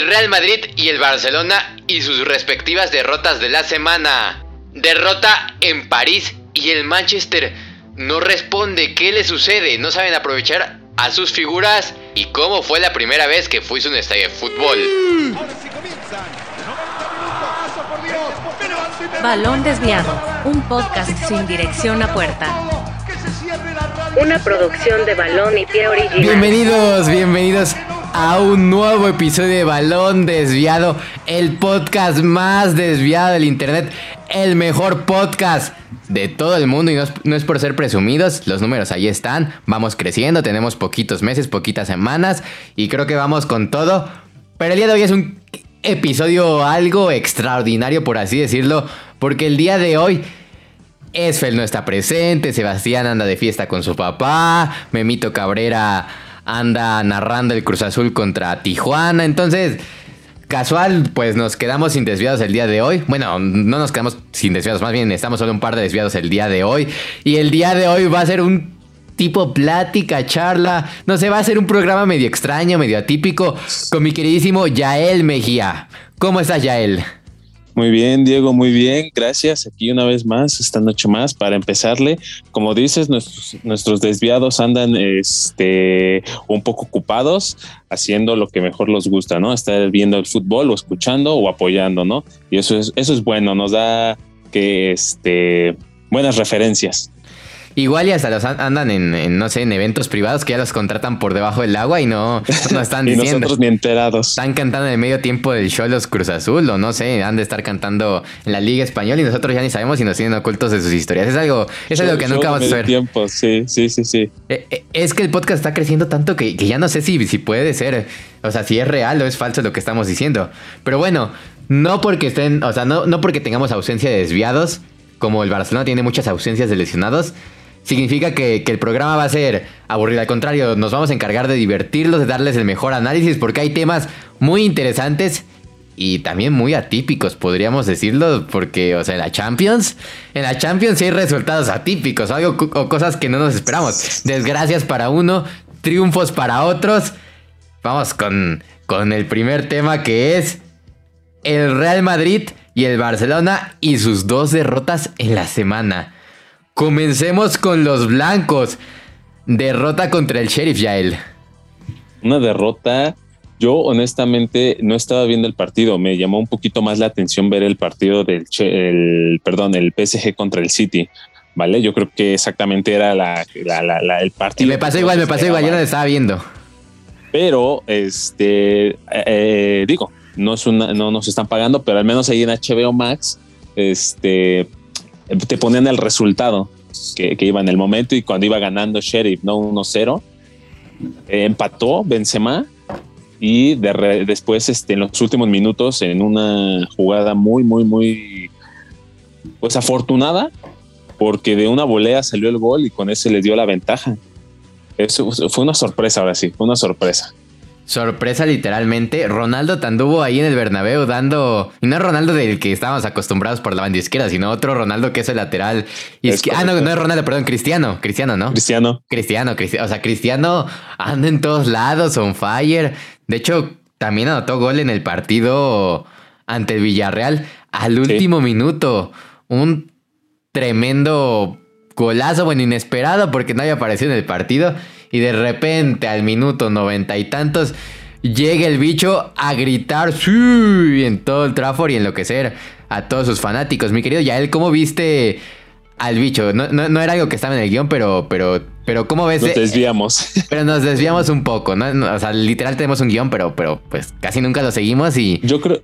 el Real Madrid y el Barcelona y sus respectivas derrotas de la semana. Derrota en París y el Manchester no responde. ¿Qué le sucede? No saben aprovechar a sus figuras y cómo fue la primera vez que fuiste a un estadio de fútbol. Balón desviado, un podcast sin dirección a puerta. Una producción de Balón y Pie Original. Bienvenidos, bienvenidos a un nuevo episodio de Balón Desviado, el podcast más desviado del internet, el mejor podcast de todo el mundo. Y no es, por ser presumidos, los números ahí están, vamos creciendo, tenemos poquitos meses, poquitas semanas y creo que vamos con todo, pero el día de hoy es un episodio algo extraordinario por así decirlo, porque el día de hoy... Esfel no está presente, Sebastián anda de fiesta con su papá, Memito Cabrera anda narrando el Cruz Azul contra Tijuana. Entonces, casual, pues nos quedamos sin desviados el día de hoy. Bueno, no nos quedamos sin desviados, más bien estamos solo un par de desviados el día de hoy. Y el día de hoy va a ser un tipo plática, charla. No sé, va a ser un programa medio extraño, medio atípico con mi queridísimo Yael Mejía. ¿Cómo estás, Yael? Muy bien, Diego, muy bien. Gracias. Aquí una vez más, esta noche más, para empezarle. Como dices, nuestros, nuestros desviados andan este, un poco ocupados haciendo lo que mejor les gusta, ¿no? Estar viendo el fútbol o escuchando o apoyando, ¿no? Y eso es, eso es bueno, nos da que este, buenas referencias. Igual y hasta los andan en, no sé, en eventos privados que ya los contratan por debajo del agua y no, no están y nosotros ni enterados. Están cantando en el medio tiempo del show los Cruz Azul o no sé, han de estar cantando en la Liga Española y nosotros ya ni sabemos si nos tienen ocultos de sus historias. Es algo, es algo que nunca vamos a ver. tiempo, sí, sí, sí, sí. Eh, eh, es que el podcast está creciendo tanto que, ya no sé si, si puede ser, o sea, si es real o es falso lo que estamos diciendo. Pero bueno, no porque estén, o sea, no, no porque tengamos ausencia de desviados, como el Barcelona tiene muchas ausencias de lesionados, significa que, el programa va a ser aburrido. Al contrario, nos vamos a encargar de divertirlos, de darles el mejor análisis, porque hay temas muy interesantes y también muy atípicos, podríamos decirlo, porque, o sea, en la Champions, en la Champions hay resultados atípicos, algo o cosas que no nos esperamos. Desgracias para uno, triunfos para otros. Vamos con, con el primer tema que es el Real Madrid y el Barcelona y sus dos derrotas en la semana. Comencemos con los blancos. Derrota contra el Sheriff Yael. Una derrota. Yo honestamente no estaba viendo el partido. Me llamó un poquito más la atención ver el partido del perdón, el PSG contra el City. ¿Vale? Yo creo que exactamente era la, el partido. Y me pasó igual, me pasó igual, yo no lo estaba viendo. Pero, este, eh, digo, no, es una, no nos están pagando, pero al menos ahí en HBO Max, este, te ponían el resultado que, iba en el momento y cuando iba ganando Sheriff, ¿no? 1-0, eh, empató Benzema y después este, en los últimos minutos en una jugada muy, muy, muy pues afortunada porque de una volea salió el gol y con eso le dio la ventaja. Eso fue una sorpresa ahora sí, fue una sorpresa. Sorpresa literalmente. Ronaldo anduvo ahí en el Bernabéu dando... Y no es Ronaldo del que estábamos acostumbrados por la banda izquierda, sino otro Ronaldo que es el lateral. ah, no, no es Ronaldo, perdón, Cristiano. Cristiano, ¿no? Cristiano. Cristiano, Cristiano. O sea, Cristiano anda en todos lados, on fire. De hecho, también anotó gol en el partido ante el Villarreal al último minuto. Un tremendo golazo, bueno, inesperado porque no había aparecido en el partido y de repente al minuto noventa y tantos llega el bicho a gritar ¡Sí! en todo el Trafford y enloquecer a todos sus fanáticos. Mi querido Yael, ¿cómo viste al bicho? No, no, era algo que estaba en el guion, pero, pero, pero ¿cómo ves? Nos desviamos. Pero nos desviamos un poco, ¿no? O sea, literal tenemos un guion, pero, pero pues casi nunca lo seguimos y... Yo creo...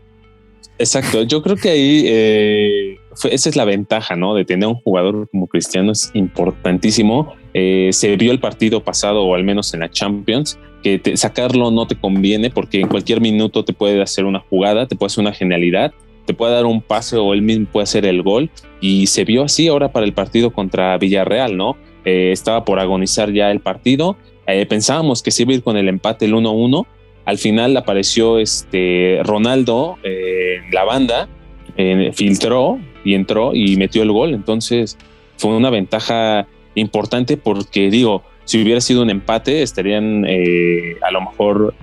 Exacto, yo creo que ahí eh, esa es la ventaja, ¿no? De tener un jugador como Cristiano es importantísimo eh, se vio el partido pasado, o al menos en la Champions, que sacarlo no te conviene porque en cualquier minuto te puede hacer una jugada, te puede hacer una genialidad, te puede dar un pase o él mismo puede hacer el gol. Y se vio así ahora para el partido contra Villarreal, ¿no? Eh, estaba por agonizar ya el partido. Eh, pensábamos que se iba a ir con el empate el 1-1. Al final apareció este Ronaldo en la banda, filtró y entró y metió el gol. Entonces fue una ventaja importante porque digo, si hubiera sido un empate, estarían eh, a lo mejor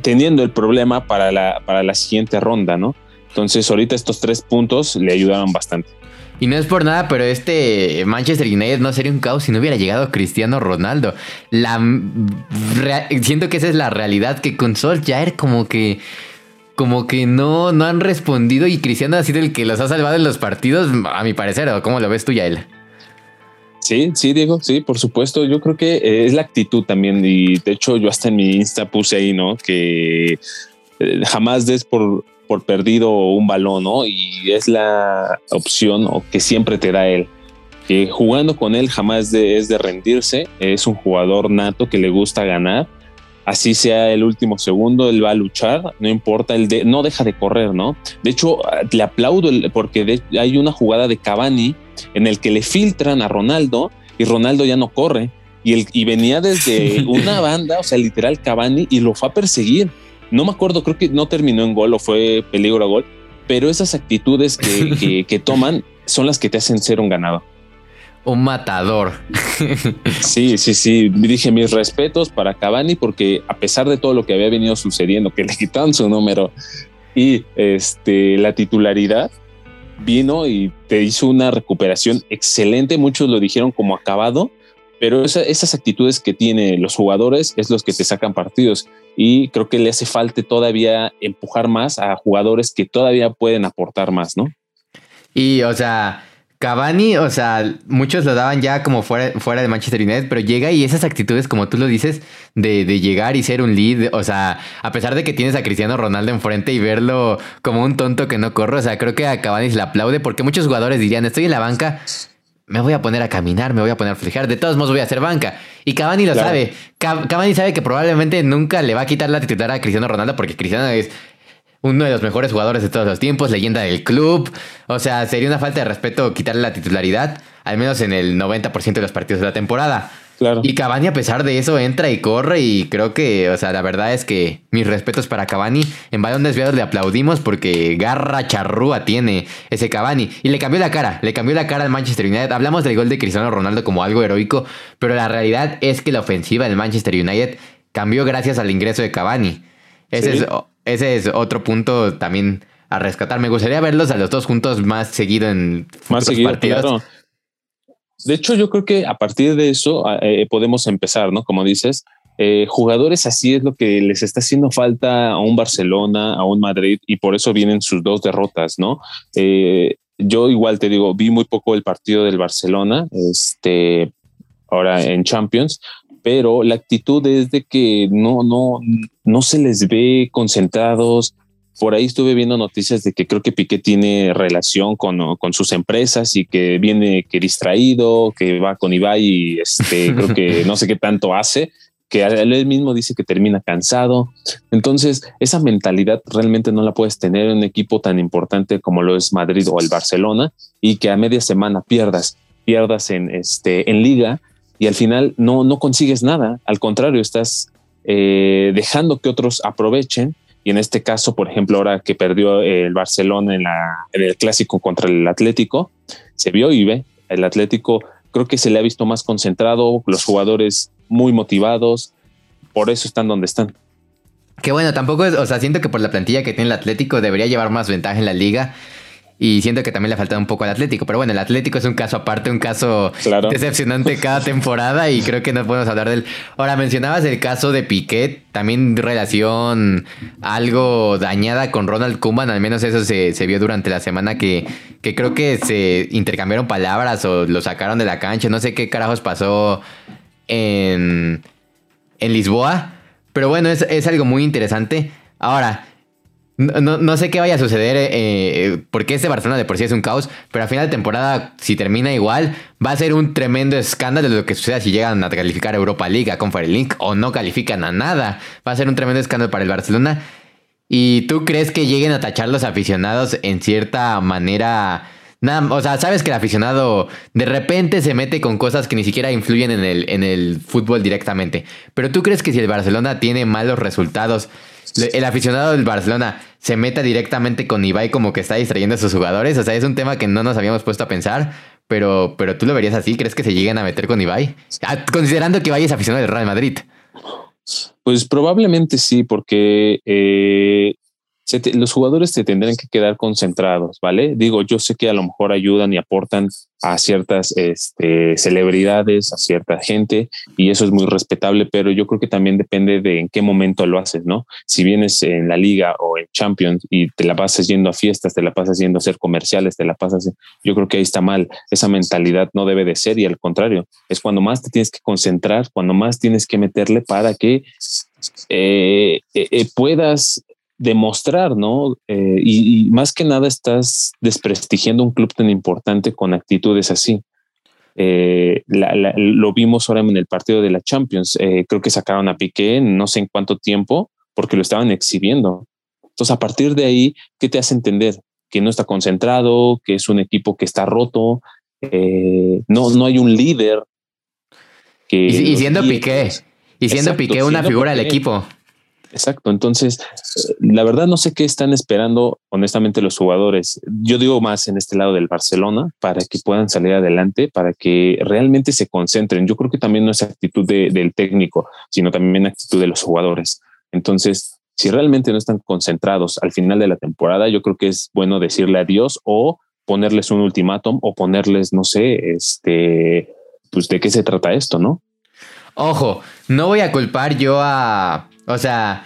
teniendo el problema para la, para la siguiente ronda, ¿no? Entonces, ahorita estos tres puntos le ayudaron bastante. Y no es por nada, pero este Manchester United no sería un caos si no hubiera llegado Cristiano Ronaldo. La siento que esa es la realidad que con Solskjaer como que como que no no han respondido y Cristiano ha sido el que los ha salvado en los partidos, a mi parecer, ¿o cómo lo ves tú, Yael? Sí, sí, Diego, sí, por supuesto. Yo creo que eh, es la actitud también. Y de hecho, yo hasta en mi Insta puse ahí, ¿no? Que eh, jamás des por, por perdido un balón, ¿no? Y es la opción que siempre te da él. Que jugando con él jamás es de rendirse. Es un jugador nato que le gusta ganar. Así sea el último segundo, él va a luchar, no importa, él de, no deja de correr, ¿no? De hecho, le aplaudo porque hay una jugada de Cavani en el que le filtran a Ronaldo y Ronaldo ya no corre. Y, el, y venía desde una banda, o sea, literal Cavani, y lo fue a perseguir. No me acuerdo, creo que no terminó en gol o fue peligro a gol, pero esas actitudes que, toman son las que te hacen ser un ganador. Un matador. Sí, sí, sí. Dije mis respetos para Cavani porque a pesar de todo lo que había venido sucediendo, que le quitaron su número y este, la titularidad, vino y te hizo una recuperación excelente. Muchos lo dijeron como acabado, pero esas actitudes que tienen los jugadores es los que te sacan partidos y creo que le hace falta todavía empujar más a jugadores que todavía pueden aportar más, ¿no? Y, o sea, Cavani, o sea, muchos lo daban ya como fuera, fuera de Manchester United, pero llega y esas actitudes, como tú lo dices, de, de, llegar y ser un lead, o sea, a pesar de que tienes a Cristiano Ronaldo enfrente y verlo como un tonto que no corre, o sea, creo que a Cavani se le aplaude porque muchos jugadores dirían, estoy en la banca, me voy a poner a caminar, me voy a poner a flejar, de todos modos voy a hacer banca. Y Cavani lo sabe. Cavani sabe que probablemente nunca le va a quitar la titular a Cristiano Ronaldo porque Cristiano es uno de los mejores jugadores de todos los tiempos, leyenda del club. O sea, sería una falta de respeto quitarle la titularidad, al menos en el 90% de los partidos de la temporada. Y Cavani, a pesar de eso, entra y corre. Y creo que, o sea, la verdad es que mis respetos para Cavani. En balón desviado le aplaudimos porque garra charrúa tiene ese Cavani. Y le cambió la cara, le cambió la cara al Manchester United. Hablamos del gol de Cristiano Ronaldo como algo heroico, pero la realidad es que la ofensiva del Manchester United cambió gracias al ingreso de Cavani. Ese, es, ese es otro punto también a rescatar. Me gustaría verlos a los dos juntos más seguido en más seguido, partidos. De hecho, yo creo que a partir de eso eh, podemos empezar, ¿no? Como dices, eh, jugadores así es lo que les está haciendo falta a un Barcelona, a un Madrid, y por eso vienen sus dos derrotas, ¿no? Eh, yo igual te digo, vi muy poco el partido del Barcelona, este, ahora en Champions, pero la actitud es de que no, no, no se les ve concentrados, por ahí estuve viendo noticias de que creo que Piqué tiene relación con, sus empresas y que viene que distraído, que va con Ibai y este, creo que no sé qué tanto hace, que él mismo dice que termina cansado. Entonces, esa mentalidad realmente no la puedes tener en un equipo tan importante como lo es Madrid o el Barcelona y que a media semana pierdas, pierdas en, este, en liga y al final no, no consigues nada. Al contrario, estás eh, dejando que otros aprovechen y en este caso, por ejemplo, ahora que perdió el Barcelona en, la, en el clásico contra el Atlético, se vio y ve, el Atlético creo que se le ha visto más concentrado, los jugadores muy motivados, por eso están donde están. Que bueno, tampoco es, o sea, siento que por la plantilla que tiene el Atlético debería llevar más ventaja en la liga. Y siento que también le ha faltado un poco al Atlético. Pero bueno, el Atlético es un caso aparte, un caso decepcionante cada temporada y creo que no podemos hablar del... Ahora, mencionabas el caso de Piquet, también relación algo dañada con Ronald Koeman, al menos eso se, vio durante la semana que, que creo que se intercambiaron palabras o lo sacaron de la cancha, no sé qué carajos pasó en, en Lisboa. Pero bueno, es, es algo muy interesante. Ahora, no, sé qué vaya a suceder eh, eh, porque este Barcelona de por sí es un caos, pero a final de temporada, si termina igual, va a ser un tremendo escándalo lo que suceda si llegan a calificar a Europa League, a Conference League o no califican a nada. Va a ser un tremendo escándalo para el Barcelona. ¿Y tú crees que lleguen a tachar los aficionados en cierta manera? O sea, sabes que el aficionado de repente se mete con cosas que ni siquiera influyen en el fútbol directamente. Pero tú crees que si el Barcelona tiene malos resultados, el aficionado del Barcelona se meta directamente con Ibai como que está distrayendo a sus jugadores. O sea, es un tema que no nos habíamos puesto a pensar, pero, pero tú lo verías así. ¿Crees que se lleguen a meter con Ibai? Ah, considerando que Ibai es aficionado del Real Madrid. Pues probablemente sí, porque eh, los jugadores se tendrán que quedar concentrados, ¿vale? Digo, yo sé que a lo mejor ayudan y aportan a ciertas este, celebridades, a cierta gente, y eso es muy respetable, pero yo creo que también depende de en qué momento lo haces, ¿no? Si vienes en la liga o en Champions y te la pasas yendo a fiestas, te la pasas yendo a hacer comerciales, te la pasas, yo creo que ahí está mal. Esa mentalidad no debe de ser y al contrario, es cuando más te tienes que concentrar, cuando más tienes que meterle para que eh, eh, eh, puedas demostrar, ¿no? Eh, y, más que nada estás desprestigiando un club tan importante con actitudes así. Eh, lo vimos ahora en el partido de la Champions. Eh, creo que sacaron a Piqué no sé en cuánto tiempo porque lo estaban exhibiendo. Entonces, a partir de ahí, ¿qué te hace entender? Que no está concentrado, que es un equipo que está roto, no, no hay un líder. Que y, siendo Piqué, y siendo Piqué una figura del equipo. Exacto. Entonces, la verdad no sé qué están esperando honestamente los jugadores. Yo digo más en este lado del Barcelona para que puedan salir adelante, para que realmente se concentren. Yo creo que también no es actitud del técnico, sino también actitud de los jugadores. Entonces, si realmente no están concentrados al final de la temporada, yo creo que es bueno decirle adiós o ponerles un ultimátum o ponerles, no sé, este, pues de qué se trata esto, ¿no? Ojo, no voy a culpar yo a o sea,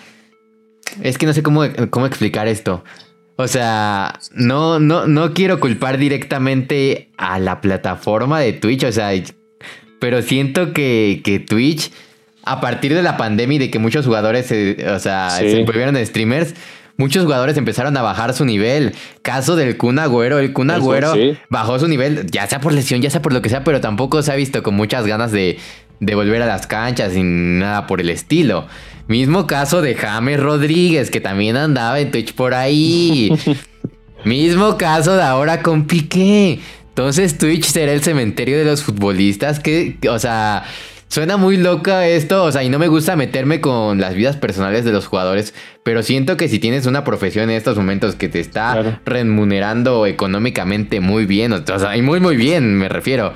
es que no sé cómo, cómo explicar esto. O sea, no, no, no quiero culpar directamente a la plataforma de Twitch, o sea, pero siento que, que Twitch, a partir de la pandemia y de que muchos jugadores se, o sea, se volvieron streamers, muchos jugadores empezaron a bajar su nivel. Caso del Kun Agüero, el Kun Agüero bajó su nivel, ya sea por lesión, ya sea por lo que sea, pero tampoco se ha visto con muchas ganas de, de volver a las canchas y nada por el estilo. Mismo caso de James Rodríguez, que también andaba en Twitch por ahí. Mismo caso de ahora con Piqué. Entonces Twitch será el cementerio de los futbolistas que, o sea, suena muy loca esto, o sea, y no me gusta meterme con las vidas personales de los jugadores, pero siento que si tienes una profesión en estos momentos que te está remunerando económicamente muy bien, o sea, y muy muy bien me refiero.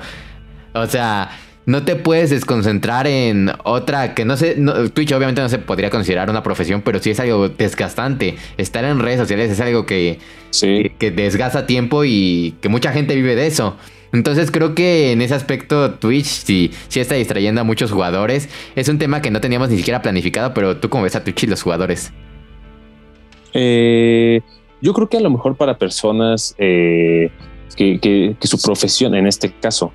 O sea, no te puedes desconcentrar en otra que no sé, Twitch obviamente no se podría considerar una profesión, pero sí es algo desgastante. Estar en redes sociales es algo que, que, desgasta tiempo y que mucha gente vive de eso. Entonces creo que en ese aspecto Twitch sí, sí está distrayendo a muchos jugadores. Es un tema que no teníamos ni siquiera planificado, pero tú cómo ves a Twitch y los jugadores. Eh, yo creo que a lo mejor para personas eh, que su profesión, en este caso,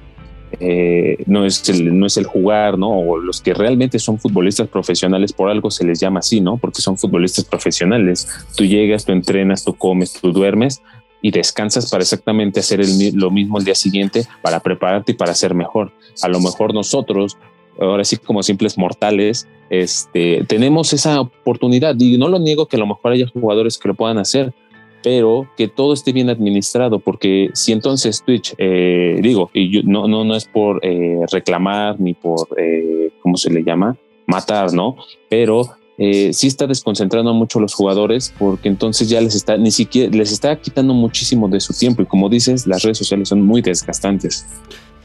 eh, no, es el, no es el jugar, ¿no? O los que realmente son futbolistas profesionales, por algo se les llama así, ¿no? Porque son futbolistas profesionales. Tú llegas, tú entrenas, tú comes, tú duermes y descansas para exactamente hacer lo mismo el día siguiente, para prepararte y para ser mejor. A lo mejor nosotros, ahora sí como simples mortales, este, tenemos esa oportunidad y no lo niego que a lo mejor haya jugadores que lo puedan hacer, pero que todo esté bien administrado, porque si entonces Twitch, eh, digo, y no, no, no es por eh, reclamar ni por, eh, ¿cómo se le llama? Matar, ¿no? Pero eh, sí está desconcentrando mucho a los jugadores porque entonces ya les está, ni siquiera, les está quitando muchísimo de su tiempo y como dices, las redes sociales son muy desgastantes.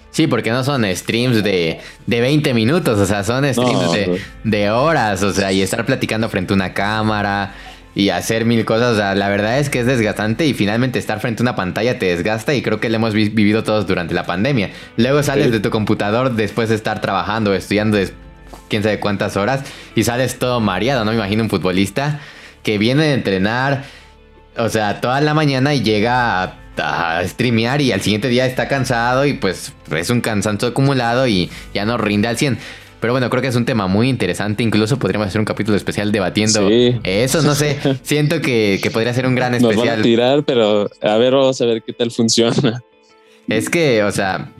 Sí, porque no son streams de, de 20 minutos, o sea, son streams de, de horas, o sea, y estar platicando frente a una cámara y hacer mil cosas. O sea, la verdad es que es desgastante y finalmente estar frente a una pantalla te desgasta y creo que lo hemos vivido todos durante la pandemia. Luego sales de tu computador después de estar trabajando, estudiando quién sabe cuántas horas y sales todo mareado, ¿no? Me imagino un futbolista que viene de entrenar, o sea, toda la mañana y llega a, a streamear y al siguiente día está cansado y pues es un cansancio acumulado y ya no rinde al 100. Pero bueno, creo que es un tema muy interesante. Incluso podríamos hacer un capítulo especial debatiendo eso. No sé, siento que, podría ser un gran especial. Nos van a tirar, pero a ver, vamos a ver qué tal funciona. Es que, o sea,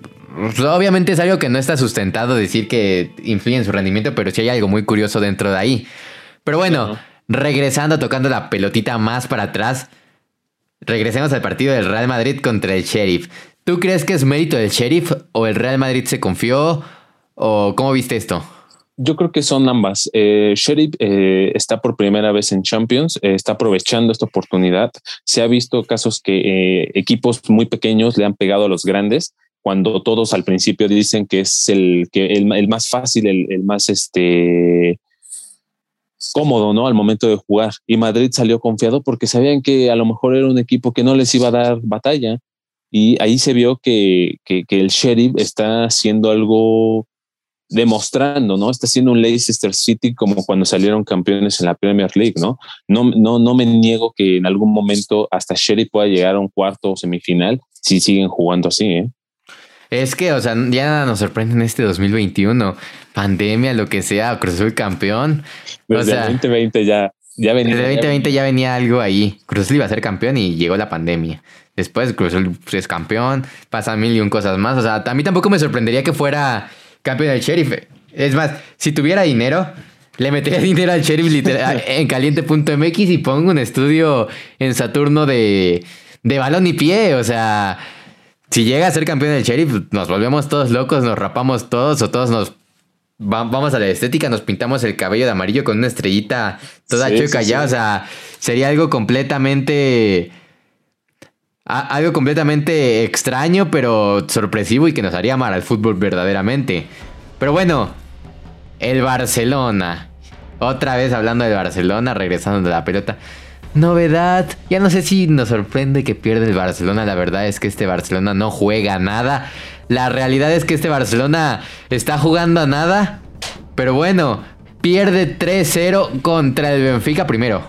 obviamente es algo que no está sustentado decir que influye en su rendimiento, pero sí hay algo muy curioso dentro de ahí. Pero bueno, regresando, tocando la pelotita más para atrás, regresemos al partido del Real Madrid contra el Sheriff. ¿Tú crees que es mérito del Sheriff o el Real Madrid se confió? ¿O cómo viste esto? Yo creo que son ambas. Eh, Sheriff eh, está por primera vez en Champions, eh, está aprovechando esta oportunidad. Se ha visto casos que equipos muy pequeños le han pegado a los grandes, cuando todos al principio dicen que es el, que el, más fácil, el, más este, cómodo, ¿no? Al momento de jugar. Y Madrid salió confiado porque sabían que a lo mejor era un equipo que no les iba a dar batalla. Y ahí se vio que, que, que el Sheriff está haciendo algo demostrando, ¿no? Está siendo un Leicester City como cuando salieron campeones en la Premier League, ¿no? No, no, no me niego que en algún momento hasta Sherry pueda llegar a un cuarto o semifinal si siguen jugando así, ¿eh? Es que, o sea, ya nada nos sorprende en este 2021. Pandemia, lo que sea, Cruz Azul campeón. Desde el 2020 ya, ya venía. Desde el 2020 ya venía algo ahí. Cruz iba a ser campeón y llegó la pandemia. Después Cruz es campeón, pasa mil y un cosas más. O sea, a mí tampoco me sorprendería que fuera campeón del sheriff. Es más, si tuviera dinero, le metería dinero al sheriff literal, en caliente.mx y pongo un estudio en Saturno de, de balón y pie. O sea, si llega a ser campeón del sheriff, nos volvemos todos locos, nos rapamos todos o todos nos vamos a la estética, nos pintamos el cabello de amarillo con una estrellita toda sí, chueca ya. O sea, sería algo completamente algo completamente extraño, pero sorpresivo y que nos haría amar al fútbol verdaderamente. Pero bueno, el Barcelona. Otra vez hablando del Barcelona, regresando de la pelota. Novedad, ya no sé si nos sorprende que pierde el Barcelona, la verdad es que este Barcelona no juega nada. La realidad es que este Barcelona está jugando a nada. Pero bueno, pierde 3-0 contra el Benfica primero.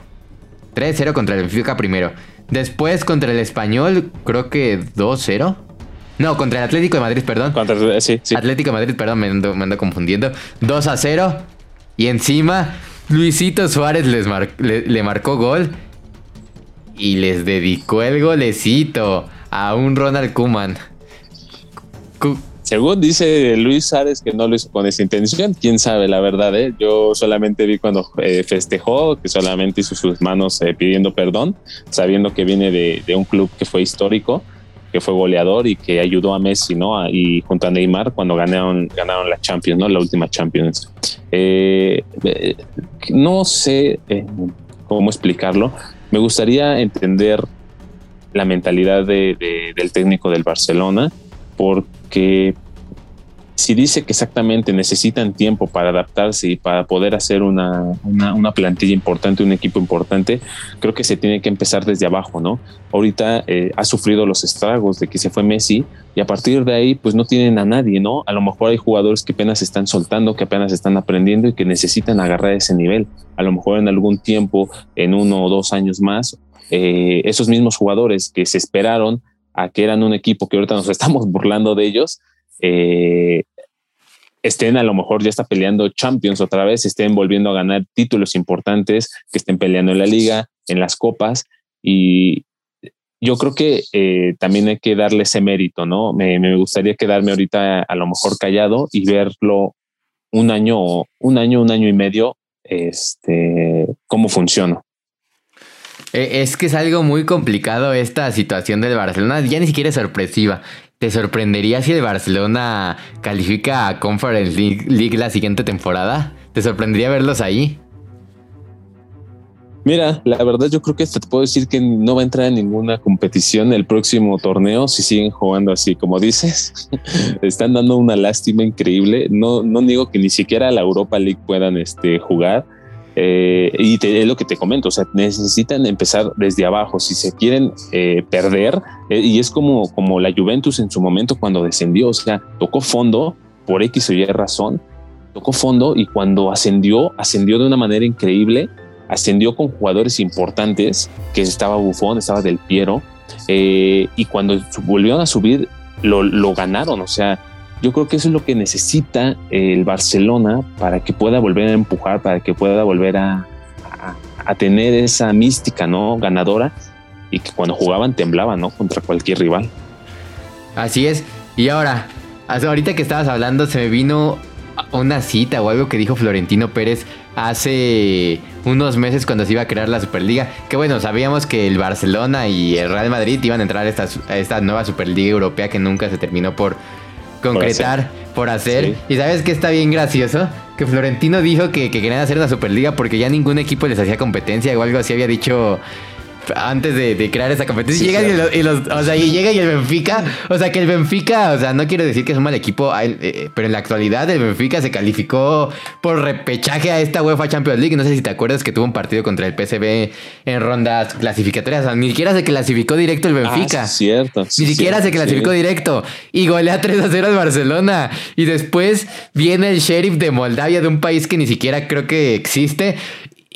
3-0 contra el Benfica primero. Después contra el Español, creo que 2-0. No, contra el Atlético de Madrid, perdón. Contra, sí, sí. Atlético de Madrid, perdón, me ando, me ando confundiendo. 2 0. Y encima, Luisito Suárez les mar le, le, marcó gol. Y les dedicó el golecito a un Ronald Kuman. Según dice Luis Suárez que no lo hizo con esa intención, quién sabe la verdad. ¿eh? Yo solamente vi cuando eh, festejó, que solamente hizo sus manos eh, pidiendo perdón, sabiendo que viene de, un club que fue histórico, que fue goleador y que ayudó a Messi, ¿no? Y junto a Neymar cuando ganaron, ganaron la Champions, ¿no? La última Champions. Eh, no sé cómo explicarlo. Me gustaría entender la mentalidad de, de, del técnico del Barcelona porque si dice que exactamente necesitan tiempo para adaptarse y para poder hacer una, una, plantilla importante, un equipo importante, creo que se tiene que empezar desde abajo, ¿no? Ahorita eh, ha sufrido los estragos de que se fue Messi y a partir de ahí pues no tienen a nadie, ¿no? A lo mejor hay jugadores que apenas están soltando, que apenas están aprendiendo y que necesitan agarrar ese nivel. A lo mejor en algún tiempo, en uno o dos años más, eh, esos mismos jugadores que se esperaron a que eran un equipo que ahorita nos estamos burlando de ellos, eh, estén a lo mejor ya está peleando Champions otra vez, estén volviendo a ganar títulos importantes, que estén peleando en la liga, en las copas y yo creo que eh, también hay que darle ese mérito, ¿no? Me, me, gustaría quedarme ahorita a lo mejor callado y verlo un año, un año, un año y medio, este, cómo funciona. Es que es algo muy complicado esta situación del Barcelona, ya ni siquiera es sorpresiva. ¿Te sorprendería si el Barcelona califica a Conference League, la siguiente temporada? ¿Te sorprendería verlos ahí? Mira, la verdad yo creo que te puedo decir que no va a entrar en ninguna competición el próximo torneo si siguen jugando así, como dices. Están dando una lástima increíble. No, no digo que ni siquiera la Europa League puedan este, jugar eh, y te, es lo que te comento, o sea, necesitan empezar desde abajo si se quieren eh, perder. Eh, y es como, como la Juventus en su momento cuando descendió, o sea, tocó fondo por X o Y razón, tocó fondo y cuando ascendió, ascendió de una manera increíble, ascendió con jugadores importantes, que estaba Bufón, estaba Del Piero, y cuando volvieron a subir, lo, lo ganaron, o sea, yo creo que eso es lo que necesita el Barcelona para que pueda volver a empujar, para que pueda volver a, tener esa mística, ¿no? Ganadora y que cuando jugaban temblaban, ¿no? Contra cualquier rival. Así es. Y ahora, ahorita que estabas hablando, se me vino una cita o algo que dijo Florentino Pérez hace unos meses cuando se iba a crear la Superliga. Que bueno, sabíamos que el Barcelona y el Real Madrid iban a entrar a esta nueva Superliga Europea que nunca se terminó por concretar, por hacer. Por hacer. Sí. Y sabes que está bien gracioso que Florentino dijo que, que, querían hacer una Superliga porque ya ningún equipo les hacía competencia o algo así había dicho antes de, crear esa competencia. llegan y, los, o sea, y llega y el Benfica, o sea, que el Benfica, o sea, no quiero decir que es un mal equipo, eh, pero en la actualidad el Benfica se calificó por repechaje a esta UEFA Champions League. No sé si te acuerdas que tuvo un partido contra el PSV en rondas clasificatorias. O sea, ni siquiera se clasificó directo el Benfica. Ah, cierto. ni siquiera se clasificó directo. Y golea 3 a 0 al Barcelona. Y después viene el sheriff de Moldavia, de un país que ni siquiera creo que existe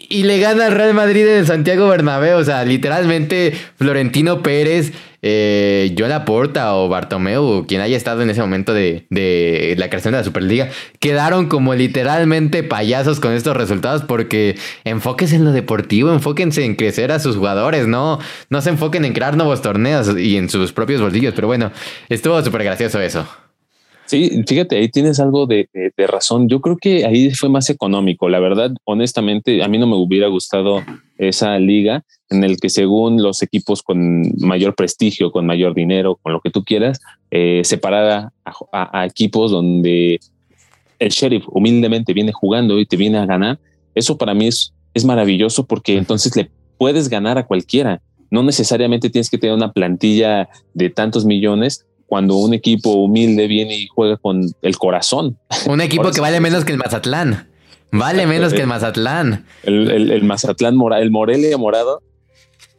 y le gana al Real Madrid en Santiago Bernabéu. O sea, literalmente Florentino Pérez, eh, Joan Laporta o Bartomeu, quien haya estado en ese momento de, de, la creación de la Superliga, quedaron como literalmente payasos con estos resultados porque enfóquense en lo deportivo, enfóquense en crecer a sus jugadores, no, no se enfoquen en crear nuevos torneos y en sus propios bolsillos. Pero bueno, estuvo súper gracioso eso. Sí, fíjate, ahí tienes algo de, razón. Yo creo que ahí fue más económico. La verdad, honestamente, a mí no me hubiera gustado esa liga en el que según los equipos con mayor prestigio, con mayor dinero, con lo que tú quieras, eh, separada a, equipos donde el sheriff humildemente viene jugando y te viene a ganar. Eso para mí es, es maravilloso porque entonces le puedes ganar a cualquiera. No necesariamente tienes que tener una plantilla de tantos millones cuando un equipo humilde viene y juega con el corazón. Un equipo que vale menos que el Mazatlán. Vale menos que el Mazatlán. El, Mazatlán, mora, el Morelia morado.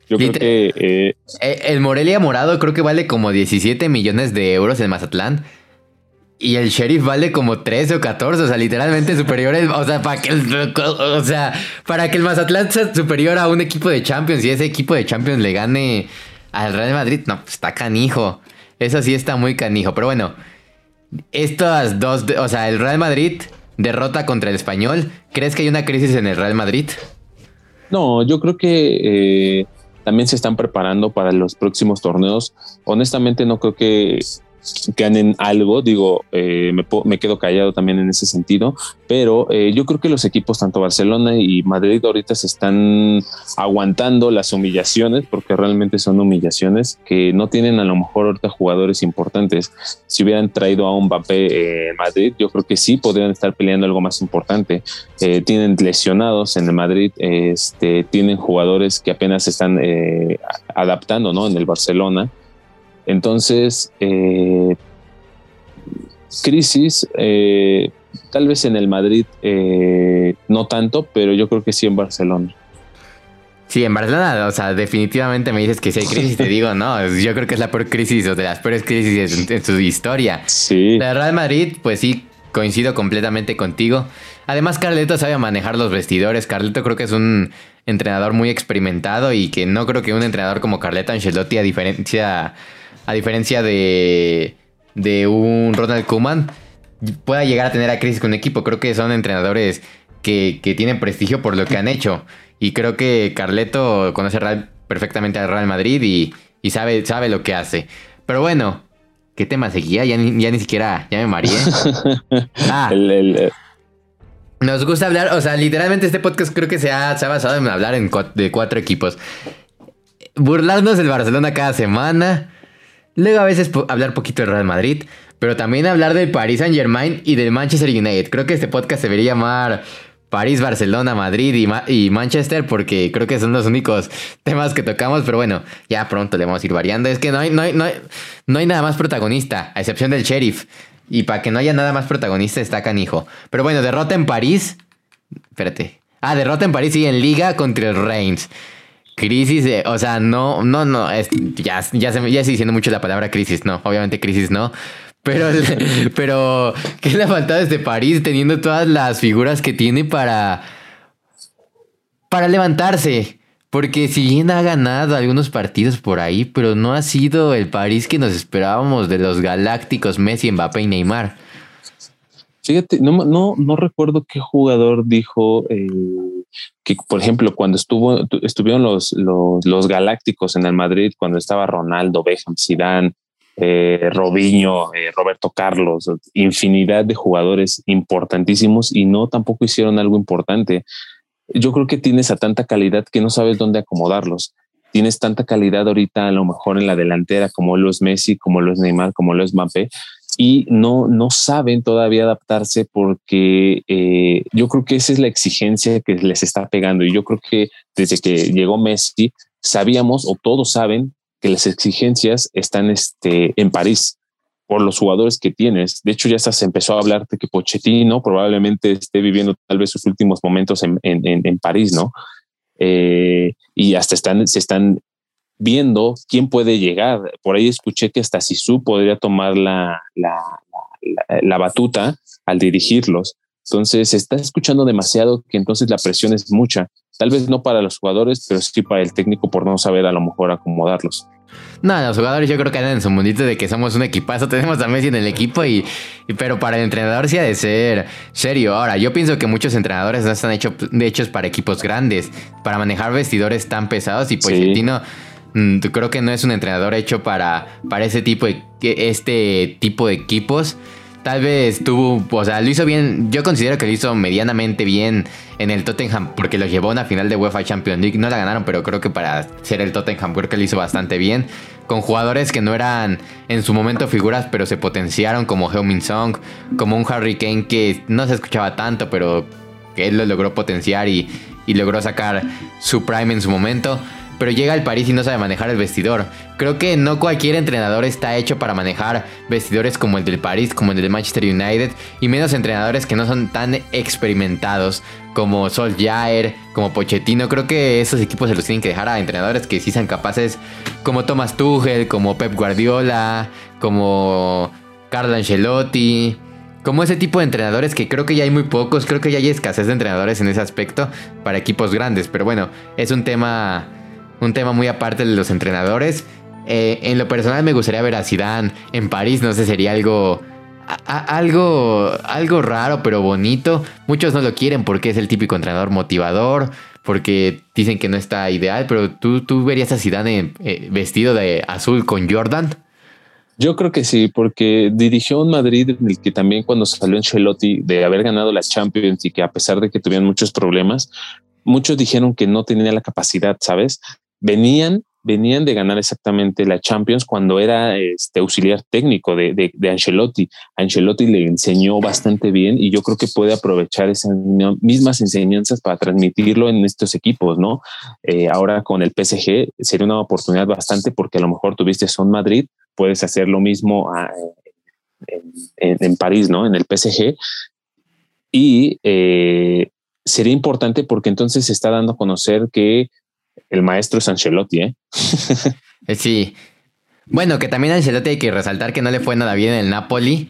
Yo creo que... Eh, eh, el Morelia morado creo que vale como 17 millones de euros el Mazatlán. Y el sheriff vale como 13 o 14, o sea, literalmente superior. o sea, para que el, o sea, para que el Mazatlán sea superior a un equipo de Champions y ese equipo de Champions le gane al Real Madrid, no, pues está canijo. Eso sí está muy canijo. Pero bueno, estas dos, o sea, el Real Madrid derrota contra el español. ¿Crees que hay una crisis en el Real Madrid? No, yo creo que eh, también se están preparando para los próximos torneos. Honestamente, no creo que ganen algo, digo, eh, me, quedo callado también en ese sentido, pero eh, yo creo que los equipos, tanto Barcelona y Madrid, ahorita se están aguantando las humillaciones, porque realmente son humillaciones que no tienen a lo mejor ahorita jugadores importantes. Si hubieran traído a un Mbappé en Madrid, yo creo que sí podrían estar peleando algo más importante. Eh, tienen lesionados en el Madrid, este, tienen jugadores que apenas están adaptando, ¿no? En el Barcelona. Entonces, eh, crisis, eh, tal vez en el Madrid eh, no tanto, pero yo creo que sí en Barcelona. Sí, en Barcelona, o sea, definitivamente me dices que sí hay crisis, te digo, no, yo creo que es la peor crisis o de las peores crisis en, su historia. Sí. La Real Madrid, pues sí, coincido completamente contigo. Además, Carleto sabe manejar los vestidores. Carleto creo que es un entrenador muy experimentado y que no creo que un entrenador como Carleto Ancelotti, a diferencia a diferencia de, de un Ronald Koeman, pueda llegar a tener a crisis con un equipo. Creo que son entrenadores que, tienen prestigio por lo que han hecho. Y creo que Carleto conoce perfectamente al Real Madrid y, sabe, sabe lo que hace. Pero bueno, ¿qué tema seguía? Ya ni, ya ni siquiera, ya me mareé. Ah. Nos gusta hablar, o sea, literalmente este podcast creo que se ha, basado en hablar en, de cuatro equipos. Burlarnos del Barcelona cada semana Luego a veces hablar poquito del Real Madrid, pero también hablar del Paris Saint Germain y del Manchester United. Creo que este podcast se debería llamar París, Barcelona, Madrid y, Manchester porque creo que son los únicos temas que tocamos, pero bueno, ya pronto le vamos a ir variando. Es que no hay, no hay, no hay, no hay nada más protagonista, a excepción del sheriff. Y para que no haya nada más protagonista está canijo. Pero bueno, derrota en París. Espérate. Ah, derrota en París y en Liga contra el Reims. Crisis, o sea, no, no, no, ya, ya, se, ya estoy diciendo mucho la palabra crisis, no, obviamente crisis no. Pero, pero, ¿qué le ha faltado desde París teniendo todas las figuras que tiene para, para levantarse? Porque si bien ha ganado algunos partidos por ahí, pero no ha sido el París que nos esperábamos de los galácticos Messi, Mbappé y Neymar. Fíjate, no, no, no recuerdo qué jugador dijo eh, que, por ejemplo, cuando estuvo, estuvieron los, los, Galácticos en el Madrid, cuando estaba Ronaldo, Beckham, Zidane, eh, Robinho, eh, Roberto Carlos, infinidad de jugadores importantísimos y no tampoco hicieron algo importante. Yo creo que tienes a tanta calidad que no sabes dónde acomodarlos. Tienes tanta calidad ahorita a lo mejor en la delantera como lo es Messi, como lo es Neymar, como lo es Mbappé, y no, no saben todavía adaptarse porque eh, yo creo que esa es la exigencia que les está pegando y yo creo que desde que llegó Messi sabíamos o todos saben que las exigencias están este, en París por los jugadores que tienes. De hecho, ya se empezó a hablar de que Pochettino probablemente esté viviendo tal vez sus últimos momentos en, en, París, ¿no? Eh, y hasta están, se están viendo quién puede llegar. Por ahí escuché que hasta Sisu podría tomar la, la, la, batuta al dirigirlos. Entonces se está escuchando demasiado que entonces la presión es mucha. Tal vez no para los jugadores, pero sí para el técnico por no saber a lo mejor acomodarlos. No, los jugadores yo creo que andan en su mundito de que somos un equipazo, tenemos a Messi en el equipo y, pero para el entrenador sí ha de ser serio. Ahora, yo pienso que muchos entrenadores no están hechos, hechos para equipos grandes, para manejar vestidores tan pesados y Pochettino mm, creo que no es un entrenador hecho para, para ese tipo de, este tipo de equipos. Tal vez tuvo, o sea, lo hizo bien, yo considero que lo hizo medianamente bien en el Tottenham porque lo llevó a una final de UEFA Champions League, no la ganaron, pero creo que para ser el Tottenham creo que lo hizo bastante bien, con jugadores que no eran en su momento figuras, pero se potenciaron como Heung-Min Song, como un Harry Kane que no se escuchaba tanto, pero que él lo logró potenciar y, y logró sacar su prime en su momento pero llega al París y no sabe manejar el vestidor. Creo que no cualquier entrenador está hecho para manejar vestidores como el del París, como el del Manchester United, y menos entrenadores que no son tan experimentados como Sol Jair, como Pochettino. Creo que esos equipos se los tienen que dejar a entrenadores que sí sean capaces, como Thomas Tuchel, como Pep Guardiola, como Carlo Ancelotti. Como ese tipo de entrenadores que creo que ya hay muy pocos, creo que ya hay escasez de entrenadores en ese aspecto para equipos grandes. Pero bueno, es un tema un tema muy aparte de los entrenadores. Eh, en lo personal me gustaría ver a Zidane en París, no sé, sería algo algo algo raro pero bonito. Muchos no lo quieren porque es el típico entrenador motivador, porque dicen que no está ideal, pero tú, tú verías a Zidane eh, vestido de azul con Jordan. Yo creo que sí, porque dirigió un Madrid en el que también cuando salió en Chelotti de haber ganado las Champions y que a pesar de que tuvieron muchos problemas, muchos dijeron que no tenía la capacidad, ¿sabes? Venían, venían de ganar exactamente la Champions cuando era este auxiliar técnico de, de, Ancelotti. Ancelotti le enseñó bastante bien y yo creo que puede aprovechar esas mismas enseñanzas para transmitirlo en estos equipos, ¿no? Eh, ahora con el PSG sería una oportunidad bastante porque a lo mejor tuviste Son Madrid, puedes hacer lo mismo ah, en, París, ¿no? En el PSG. Y eh, sería importante porque entonces se está dando a conocer que el maestro es Ancelotti, ¿eh? ¿eh? sí. Bueno, que también Ancelotti hay que resaltar que no le fue nada bien en el Napoli,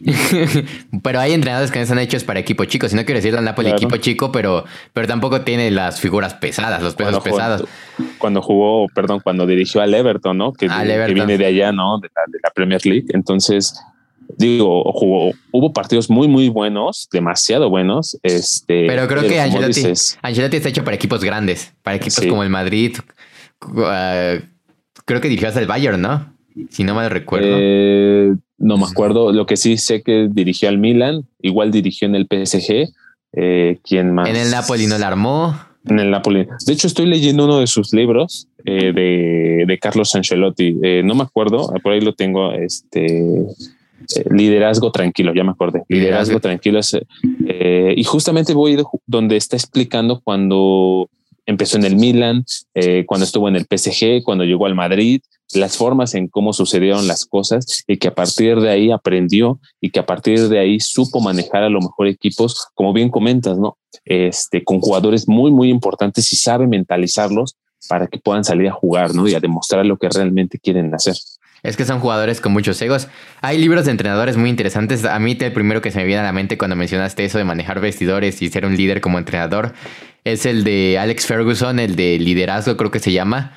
pero hay entrenadores que no están hechos para equipo chico. Si no quiero decir al Napoli equipo chico, pero, pero tampoco tiene las figuras pesadas, los pesos pesados. cuando jugó, perdón, cuando dirigió al Everton, ¿no? Que, que viene de allá, ¿no? De la, Premier League. Entonces, digo, jugó, hubo partidos muy, muy buenos, demasiado buenos. Este, pero creo que Ancelotti, está hecho para equipos grandes, para equipos como el Madrid. Ah, creo que dirigió hasta el Bayern, ¿no? Si no mal recuerdo. Eh, no me acuerdo. Lo que sí sé que dirigió al Milan, igual dirigió en el PSG. Eh, ¿Quién más? En el Napoli no la armó. En el Napoli. De hecho, estoy leyendo uno de sus libros eh, de, de, Carlos Ancelotti. no me acuerdo, por ahí lo tengo. Este eh, liderazgo tranquilo, ya me acordé. Liderazgo tranquilo. Eh, y justamente voy donde está explicando cuando empezó en el Milan, eh, cuando estuvo en el PSG, cuando llegó al Madrid, las formas en cómo sucedieron las cosas y que a partir de ahí aprendió y que a partir de ahí supo manejar a lo mejor equipos, como bien comentas, ¿no? Este, con jugadores muy, muy importantes y sabe mentalizarlos para que puedan salir a jugar, ¿no? Y a demostrar lo que realmente quieren hacer. Es que son jugadores con muchos egos. Hay libros de entrenadores muy interesantes. A mí el primero que se me viene a la mente cuando mencionaste eso de manejar vestidores y ser un líder como entrenador es el de Alex Ferguson, el de liderazgo creo que se llama.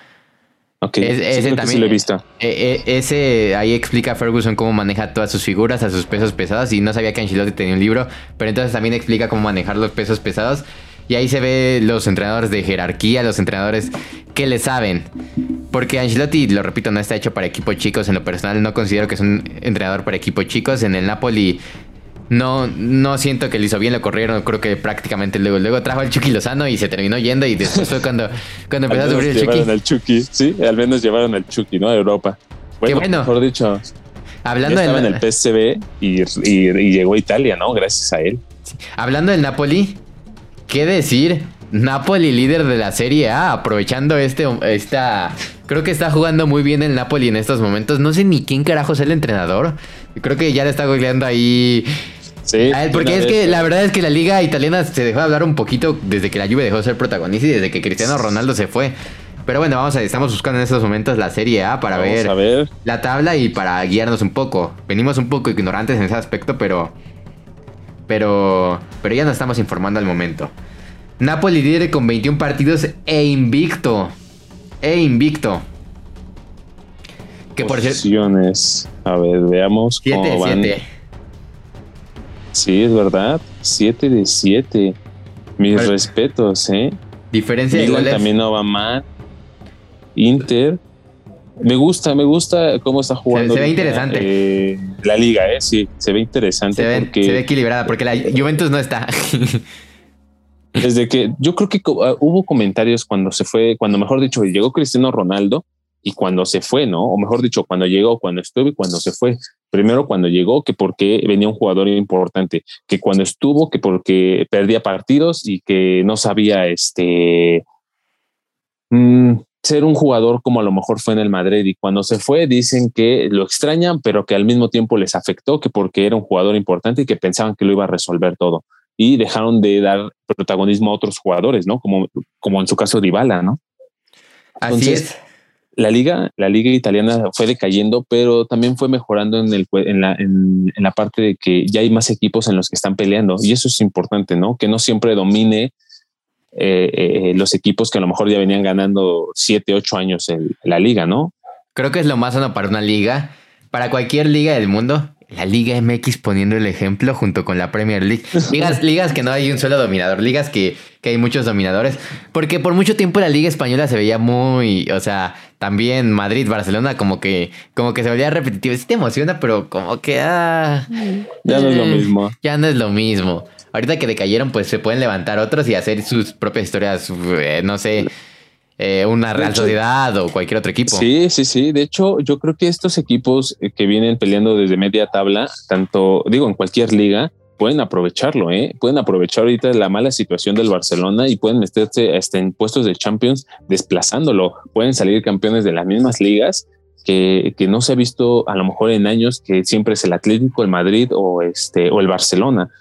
Ok, ese también. lo he visto. E, e, ese ahí explica a Ferguson cómo maneja todas sus figuras, a sus pesos pesados. Y no sabía que Ancelotti tenía un libro, pero entonces también explica cómo manejar los pesos pesados. Y ahí se ve los entrenadores de jerarquía, los entrenadores que le saben. Porque Ancelotti, lo repito, no está hecho para equipos chicos. En lo personal, no considero que es un entrenador para equipos chicos. En el Napoli, no, no siento que lo hizo bien, lo corrieron. Creo que prácticamente luego, luego trajo al Chucky Lozano y se terminó yendo. Y después fue cuando, cuando empezó a sufrir el Chucky. Al Chucky. Sí, al menos llevaron al Chucky, ¿no? A Europa. Bueno, bueno. mejor dicho. Hablando estaba en el PSV y, y, llegó a Italia, ¿no? Gracias a él. Hablando del Napoli, ¿qué decir Napoli líder de la Serie A, aprovechando este, esta... Creo que está jugando muy bien el Napoli en estos momentos. No sé ni quién carajo es el entrenador. Creo que ya le está googleando ahí... Sí, a él, porque es que la verdad es que la liga italiana se dejó de hablar un poquito desde que la Juve dejó de ser protagonista y desde que Cristiano Ronaldo se fue. Pero bueno, vamos a, estamos buscando en estos momentos la Serie A para ver, ver, la tabla y para guiarnos un poco. Venimos un poco ignorantes en ese aspecto, pero pero pero ya nos estamos informando al momento. Napoli líder con 21 partidos e invicto. E invicto. Que por Posiciones. A ver, veamos cómo van. Sí, es verdad. 7 de 7. Mis respetos, ¿eh? Diferencia de goles. también no va mal. Inter. Me gusta, me gusta cómo está jugando. Se, ve interesante. Eh, la liga, ¿eh? Sí, se ve interesante. Se ve, se ve equilibrada porque la Juventus no está. Desde que yo creo que ah, hubo comentarios cuando se fue, cuando mejor dicho, llegó Cristiano Ronaldo y cuando se fue, ¿no? O mejor dicho, cuando llegó, cuando estuvo y cuando se fue. Primero cuando llegó, que porque venía un jugador importante, que cuando estuvo, que porque perdía partidos y que no sabía este mm, ser un jugador como a lo mejor fue en el Madrid. Y cuando se fue, dicen que lo extrañan, pero que al mismo tiempo les afectó, que porque era un jugador importante y que pensaban que lo iba a resolver todo y dejaron de dar protagonismo a otros jugadores, ¿no? Como, como en su caso Dybala, ¿no? Así es. La liga, la liga italiana fue decayendo, pero también fue mejorando en, el, en, la, en, la parte de que ya hay más equipos en los que están peleando y eso es importante, ¿no? Que no siempre domine eh, eh, los equipos que a lo mejor ya venían ganando siete, ocho años en la liga, ¿no? Creo que es lo más sano para una liga, para cualquier liga del mundo, la Liga MX poniendo el ejemplo junto con la Premier League. Ligas, ligas que no hay un solo dominador, ligas que, que, hay muchos dominadores. Porque por mucho tiempo la Liga Española se veía muy, o sea, también Madrid, Barcelona, como que, como que se veía repetitivo. Sí te emociona, pero como que ah, ya no es lo mismo. Ya no es lo mismo. Ahorita que decayeron, pues se pueden levantar otros y hacer sus propias historias, eh, no sé eh, una Real Sociedad o cualquier otro equipo. Sí, sí, sí. De hecho, yo creo que estos equipos eh, que vienen peleando desde media tabla, tanto, digo, en cualquier liga, pueden aprovecharlo, ¿eh? Pueden aprovechar ahorita la mala situación del Barcelona y pueden meterse hasta en puestos de Champions desplazándolo. Pueden salir campeones de las mismas ligas que, que, no se ha visto a lo mejor en años que siempre es el Atlético, el Madrid o este o el Barcelona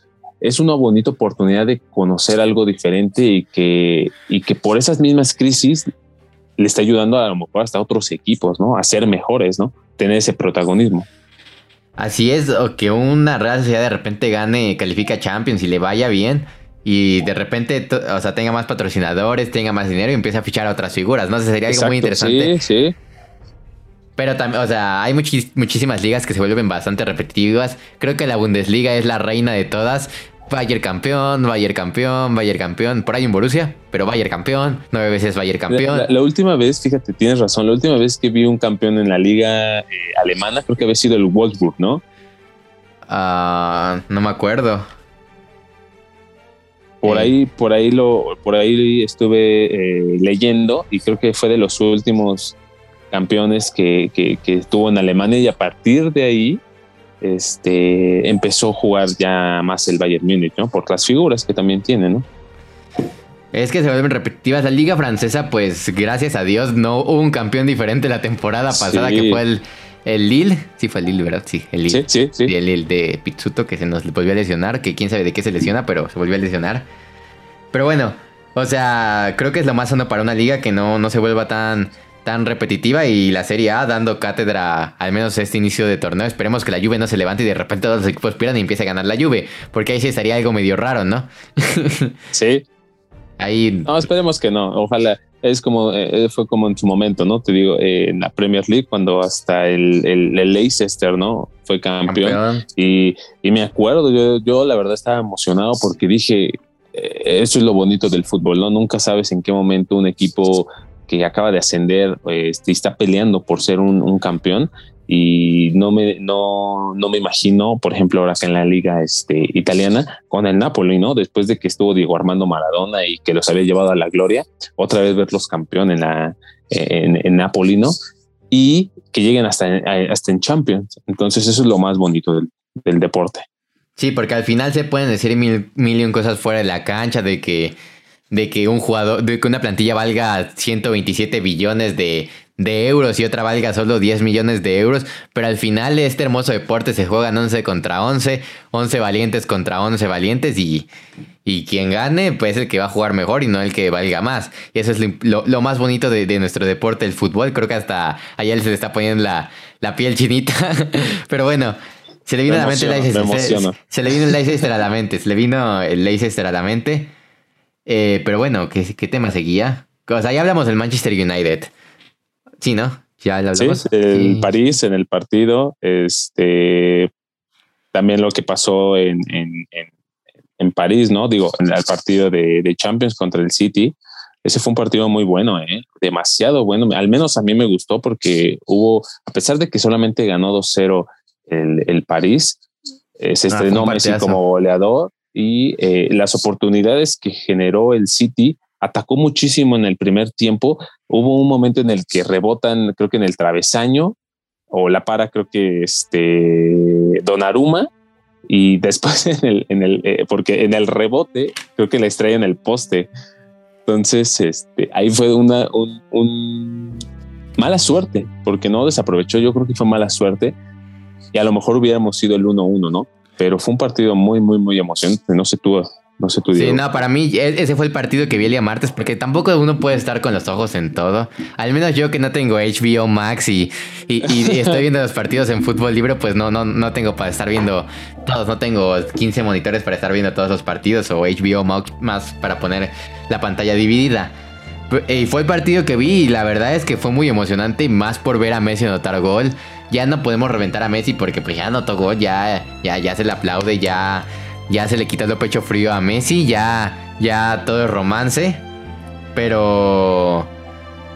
es una bonita oportunidad de conocer algo diferente y que, y que por esas mismas crisis le está ayudando a lo mejor hasta otros equipos, ¿no? A ser mejores, ¿no? Tener ese protagonismo. Así es, o que una Real Sociedad de repente gane, califica Champions y le vaya bien y de repente, o sea, tenga más patrocinadores, tenga más dinero y empiece a fichar a otras figuras, ¿no? sería algo muy interesante. Sí, sí. Pero también, o sea, hay muchísimas ligas que se vuelven bastante repetitivas. Creo que la Bundesliga es la reina de todas. Bayern campeón, Bayern campeón, Bayern campeón. Por ahí en Borussia, pero Bayern campeón, nueve veces Bayern campeón. La, última vez, fíjate, tienes razón, la última vez que vi un campeón en la liga eh, alemana, creo que había sido el Wolfsburg, ¿no? Ah, no me acuerdo. Por ahí, por ahí lo, por ahí estuve eh, leyendo y creo que fue de los últimos campeones que, que, que estuvo en Alemania y a partir de ahí este, empezó a jugar ya más el Bayern Múnich, ¿no? Por las figuras que también tiene, ¿no? Es que se vuelven repetitivas. La liga francesa, pues gracias a Dios, no hubo un campeón diferente la temporada pasada que fue el, el Lille. Sí, fue el Lille, ¿verdad? Sí, el Lille. Sí, sí, sí. el Lille de Pizzuto que se nos volvió a lesionar, que quién sabe de qué se lesiona, pero se volvió a lesionar. Pero bueno, o sea, creo que es lo más sano para una liga que no, no se vuelva tan tan repetitiva y la Serie A dando cátedra al menos este inicio de torneo. Esperemos que la Juve no se levante y de repente todos los equipos pierdan y empiece a ganar la Juve, porque ahí sí estaría algo medio raro, ¿no? sí. Ahí No, esperemos que no. Ojalá es como eh, fue como en su momento, ¿no? Te digo, eh, en la Premier League cuando hasta el, el, Leicester, ¿no? Fue campeón, Y, y, me acuerdo, yo, yo la verdad estaba emocionado porque dije, eh, eso es lo bonito del fútbol, ¿no? Nunca sabes en qué momento un equipo que acaba de ascender este, está peleando por ser un, campeón y no me, no, no me imagino, por ejemplo, ahora que en la liga este, italiana con el Napoli, ¿no? Después de que estuvo Diego Armando Maradona y que los había llevado a la gloria, otra vez verlos campeón en la en, en Napoli, ¿no? Y que lleguen hasta, hasta en Champions. Entonces eso es lo más bonito del, del deporte. Sí, porque al final se pueden decir mil, mil y un cosas fuera de la cancha, de que de que un jugador, de que una plantilla valga 127 billones de, de euros y otra valga solo 10 millones de euros, pero al final este hermoso deporte se juega 11 contra 11, 11 valientes contra 11 valientes y, y quien gane pues es el que va a jugar mejor y no el que valga más. Y eso es lo, más bonito de, nuestro deporte, el fútbol, creo que hasta allá se le está poniendo la, la piel chinita, pero bueno. Se le vino a la mente el Leicester. Se, le vino el Leicester a la mente. Se le vino el Leicester a la mente. Eh, pero bueno, ¿qué, tema seguía? O sea, ya hablamos del Manchester United. Sí, ¿no? Ya lo hablamos. Sí, el París en el partido. Este también lo que pasó en, en, en, París, ¿no? Digo, en el partido de, de, Champions contra el City. Ese fue un partido muy bueno, ¿eh? demasiado bueno. Al menos a mí me gustó porque hubo, a pesar de que solamente ganó 2-0 el, el París, eh, se ah, estrenó Messi como goleador y eh, las oportunidades que generó el City atacó muchísimo en el primer tiempo. Hubo un momento en el que rebotan, creo que en el travesaño o la para, creo que este Donaruma y después en el, en el eh, porque en el rebote creo que la estrella en el poste. Entonces, este, ahí fue una un, mala suerte, porque no desaprovechó. Yo creo que fue mala suerte y a lo mejor hubiéramos sido el 1-1, ¿no? Pero fue un partido muy, muy, muy emocionante. No sé tú, no sé tú. Sí, no, para mí e-, ese fue el partido que vi el día martes, porque tampoco uno puede estar con los ojos en todo. Al menos yo que no tengo HBO Max y, y, estoy viendo los partidos en fútbol libre, pues no, no, no tengo para estar viendo todos. No tengo 15 monitores para estar viendo todos los partidos o HBO Max más para poner la pantalla dividida. Y fue el partido que vi y la verdad es que fue muy emocionante y más por ver a Messi anotar gol ya no podemos reventar a Messi porque pues ya no tocó, ya, ya, ya se le aplaude, ya, ya se le quita el pecho frío a Messi, ya, ya todo es romance. Pero,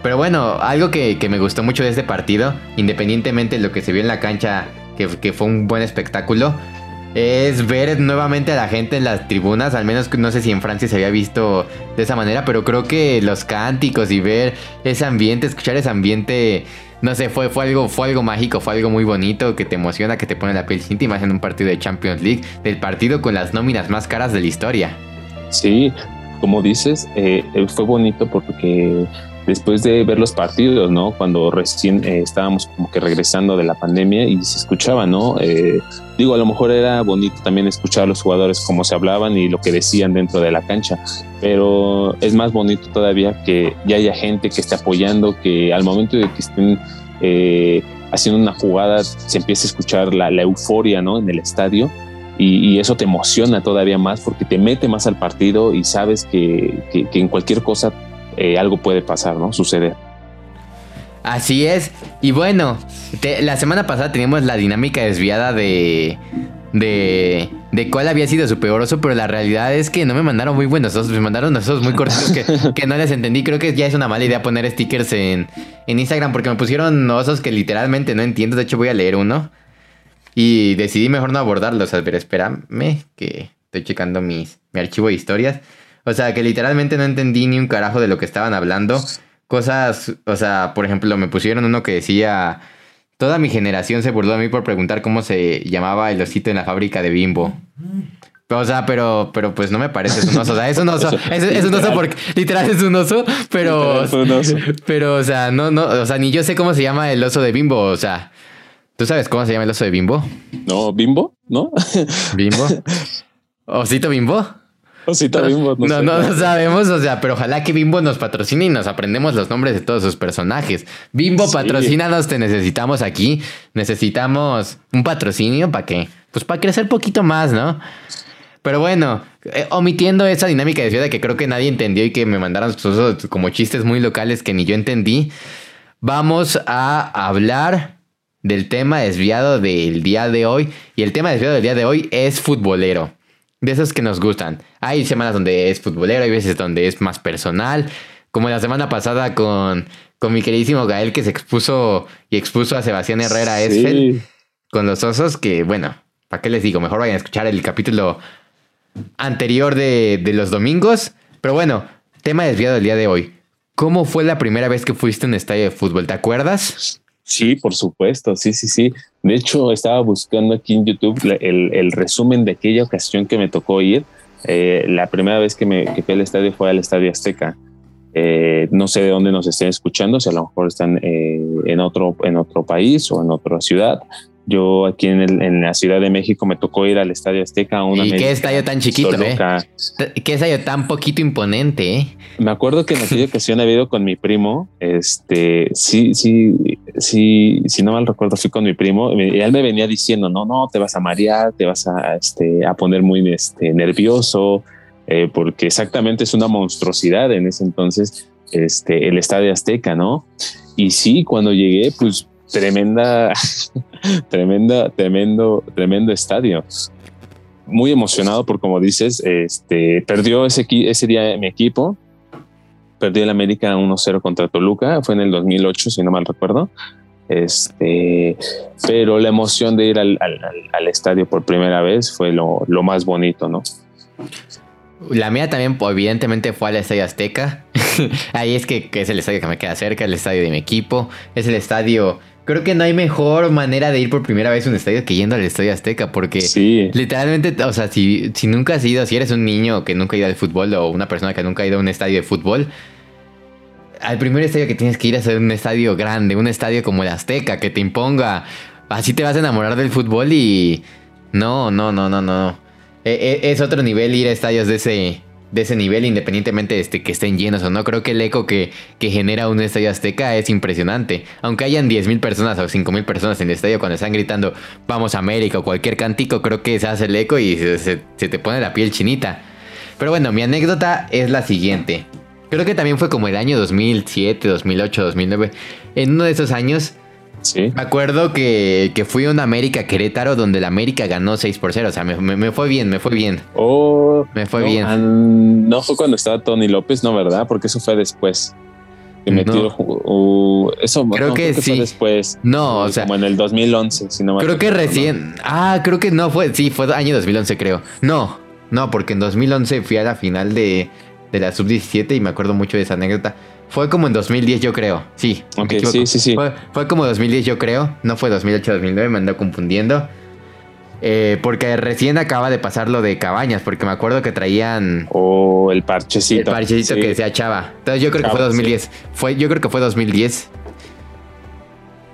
pero bueno, algo que, me gustó mucho de este partido, independientemente de lo que se vio en la cancha, que, que fue un buen espectáculo, es ver nuevamente a la gente en las tribunas, al menos no sé si en Francia se había visto de esa manera, pero creo que los cánticos y ver ese ambiente, escuchar ese ambiente no sé, fue, fue, algo, fue algo mágico, fue algo muy bonito que te emociona, que te pone la piel cinta más en un partido de Champions League, del partido con las nóminas más caras de la historia. Sí, como dices, eh, eh, fue bonito porque después de ver los partidos, ¿no? Cuando recién eh, estábamos como que regresando de la pandemia y se escuchaba, ¿no? Digo, a lo mejor era bonito también escuchar a los jugadores cómo se hablaban y lo que decían dentro de la cancha, pero es más bonito todavía que ya haya gente que esté apoyando, que al momento de que estén eh, haciendo una jugada se empiece a escuchar la, euforia ¿no? en el estadio y, eso te emociona todavía más porque te mete más al partido y sabes que, en cualquier cosa eh, algo puede pasar, ¿no? Suceder. Así es. Y bueno, la semana pasada teníamos la dinámica desviada de, de, de cuál había sido su peor oso, pero la realidad es que no me mandaron muy buenos osos, me mandaron osos muy cortos que, no les entendí. Creo que ya es una mala idea poner stickers en, en Instagram porque me pusieron osos que literalmente no entiendo. De hecho, voy a leer uno. Y decidí mejor no abordarlos. A ver, espérame, que estoy checando mis, mi archivo de historias. O sea, que literalmente no entendí ni un carajo de lo que estaban hablando. Cosas, o sea, por ejemplo, me pusieron uno que decía Toda mi generación se burló de mí por preguntar cómo se llamaba el osito en la fábrica de Bimbo. O sea, pero, pero pues no me parece, es un oso. O sea, es un oso. Es, un oso porque literal es un oso, pero. Pero, o sea, no, no, o sea, ni yo sé cómo se llama el oso de Bimbo. O sea, ¿tú sabes cómo se llama el oso de Bimbo? No, Bimbo, ¿no? Bimbo. ¿Osito Bimbo? Bimbo. No, no, sabemos, o sea, pero ojalá que Bimbo nos patrocine y nos aprendemos los nombres de todos sus personajes. Bimbo, patrocínanos, te necesitamos aquí. Necesitamos un patrocinio para qué? Pues para crecer poquito más, ¿no? Pero bueno, eh, omitiendo esa dinámica de ciudad que creo que nadie entendió y que me mandaron como chistes muy locales que ni yo entendí, vamos a hablar del tema desviado del día de hoy. Y el tema desviado del día de hoy es futbolero de esos que nos gustan. Hay semanas donde es futbolero, hay veces donde es más personal, como la semana pasada con, con mi queridísimo Gael que se expuso y expuso a Sebastián Herrera sí. con los osos, que bueno, ¿para qué les digo? Mejor vayan a escuchar el capítulo anterior de, de los domingos. Pero bueno, tema desviado del día de hoy. ¿Cómo fue la primera vez que fuiste a un estadio de fútbol? ¿Te acuerdas? Sí, por supuesto, sí, sí, sí. De hecho, estaba buscando aquí en YouTube el, resumen de aquella ocasión que me tocó ir Eh, la primera vez que me fui al estadio fue al Estadio Azteca. Eh, no sé de dónde nos estén escuchando, si a lo mejor están eh, en, otro, en otro país o en otra ciudad. Yo aquí en, la Ciudad de México me tocó ir al Estadio Azteca. Una ¿Y qué estadio tan chiquito, eh? ¿Qué estadio tan poquito imponente, eh? Me acuerdo que en aquella ocasión había ido con mi primo. Este, sí, sí, sí, si no mal recuerdo, fui con mi primo. Y él me venía diciendo, no, no, te vas a marear, te vas a, este, a poner muy este, nervioso, eh, porque exactamente es una monstruosidad en ese entonces este, el Estadio Azteca, ¿no? Y sí, cuando llegué, pues tremenda, tremenda, tremendo, tremendo estadio. Muy emocionado por como dices, este, perdió ese, ese día mi equipo, perdió el América 1-0 contra Toluca, fue en el 2008, si no mal recuerdo. Este, pero la emoción de ir al, al, estadio por primera vez fue lo, lo más bonito, ¿no? La mía también, pues, evidentemente, fue al Estadio Azteca. Ahí es que, es el estadio que me queda cerca, el estadio de mi equipo. Es el estadio. Creo que no hay mejor manera de ir por primera vez a un estadio que yendo al Estadio Azteca, porque literalmente, o sea, si, si nunca has ido, si eres un niño que nunca ha ido al fútbol o una persona que nunca ha ido a un estadio de fútbol, al primer estadio que tienes que ir es un estadio grande, un estadio como el Azteca, que te imponga. Así te vas a enamorar del fútbol y. No, no, no, no, no. E, e, es otro nivel ir a estadios de ese, de ese nivel, independientemente de este, que estén llenos o no. Creo que el eco que, que genera un estadio azteca es impresionante. Aunque hayan 10.000 personas o 5.000 personas en el estadio cuando están gritando vamos a América o cualquier cantico, creo que se hace el eco y se, se te pone la piel chinita. Pero bueno, mi anécdota es la siguiente. Creo que también fue como el año 2007, 2008, 2009. En uno de esos años me acuerdo que, fui a un América Querétaro donde la América ganó 6 por 0. O sea, me, fue bien, me fue bien. Oh, me fue bien. no fue cuando estaba Tony López, no, ¿verdad? Porque eso fue después. Que metió, uh, eso creo, que, sí. fue después. No, o sea. Como en el 2011, si no Creo que recién. Ah, creo que no fue. Sí, fue año 2011, creo. No, no, porque en 2011 fui a la final de, de la sub-17 y me acuerdo mucho de esa anécdota. Fue como en 2010, yo creo. Sí. Sí, sí, sí. Fue, como 2010, yo creo. No fue 2008-2009, me ando confundiendo. Eh, porque recién acaba de pasar lo de Cabañas, porque me acuerdo que traían. O el parchecito. El parchecito que decía Chava. Entonces yo creo que fue 2010. Fue, yo creo que fue 2010.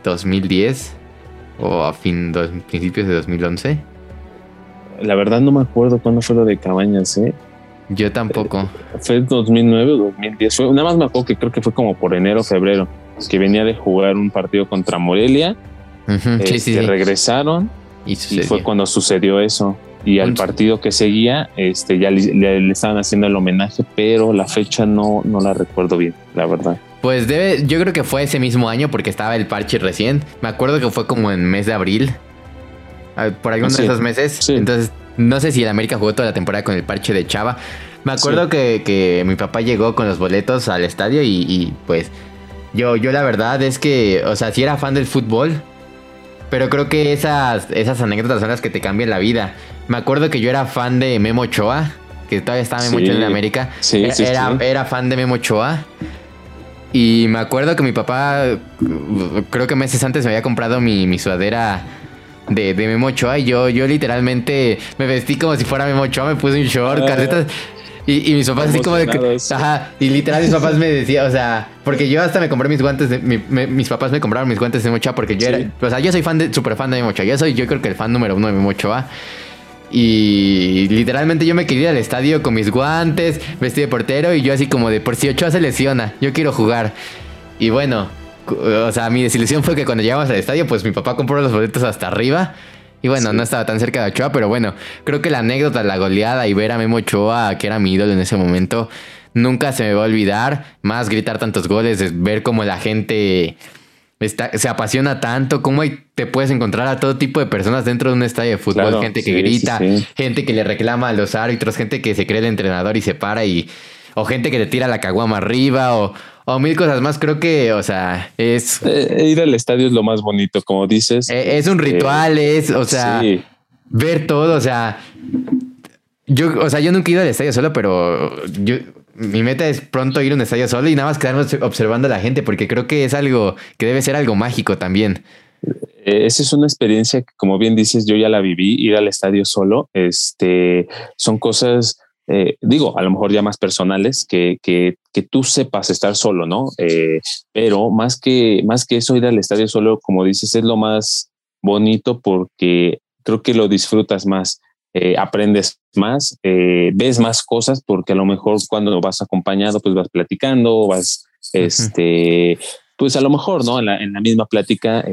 2010. O a fin, principios de 2011. La verdad no me acuerdo cuándo fue lo de Cabañas, ¿eh? Yo tampoco. Fue 2009 o 2010. Fue, nada más me acuerdo que creo que fue como por enero, febrero, que venía de jugar un partido contra Morelia. que este, regresaron y, fue cuando sucedió eso. Y al partido que seguía, este, ya le, estaban haciendo el homenaje, pero la fecha no, no la recuerdo bien, la verdad. Pues debe, yo creo que fue ese mismo año porque estaba el parche recién. Me acuerdo que fue como en mes de abril. Ah, por algunos de esos meses. Entonces no sé si el América jugó toda la temporada con el parche de Chava. Me acuerdo que, mi papá llegó con los boletos al estadio y, pues yo, yo la verdad es que, o sea, sí era fan del fútbol, pero creo que esas, esas anécdotas son las que te cambian la vida. Me acuerdo que yo era fan de Memo Ochoa, que todavía estaba Memo Ochoa en América. Sí, era, era, fan de Memo Ochoa. Y me acuerdo que mi papá, creo que meses antes me había comprado mi, mi sudadera de, de Memo Ochoa y yo, yo literalmente me vestí como si fuera Memo Ochoa, me puse un short, ah. Y, mis papás así como de que, ajá, y literal mis papás me decían, o sea, porque yo hasta me compré mis guantes de, mis papás me compraron mis guantes de Mochoa porque yo era, o sea, yo soy fan de, súper fan de Mochoa, yo soy, yo creo que el fan número uno de Mochoa. Y literalmente yo me quería ir al estadio con mis guantes, vestido de portero y yo así como de, por si Ochoa se lesiona, yo quiero jugar. Y bueno, o sea, mi desilusión fue que cuando llegamos al estadio, pues mi papá compró los boletos hasta arriba. Y bueno, no estaba tan cerca de Ochoa, pero bueno, creo que la anécdota, la goleada y ver a Memo Ochoa, que era mi ídolo en ese momento, nunca se me va a olvidar. Más gritar tantos goles, ver cómo la gente se apasiona tanto, cómo te puedes encontrar a todo tipo de personas dentro de un estadio de fútbol. gente que grita, gente que le reclama a los árbitros, gente que se cree el entrenador y se para y... O gente que te tira la caguama arriba, o, o mil cosas más. Creo que, o sea, es. Eh, ir al estadio es lo más bonito, como dices. Eh, es un ritual, es, o sea, ver todo, o sea. Yo, o sea, yo nunca he ido al estadio solo, pero yo, mi meta es pronto ir a un estadio solo y nada más quedarme observando a la gente, porque creo que es algo que debe ser algo mágico también. Eh, esa es una experiencia que, como bien dices, yo ya la viví, ir al estadio solo. Este son cosas eh, digo, a lo mejor ya más personales, que, que, que tú sepas estar solo, ¿no? Eh, pero más que, más que eso, ir al estadio solo, como dices, es lo más bonito porque creo que lo disfrutas más. Eh, aprendes más, ves más cosas, porque a lo mejor cuando vas acompañado, pues vas platicando, vas, este, pues a lo mejor, ¿no? En la, en la misma plática,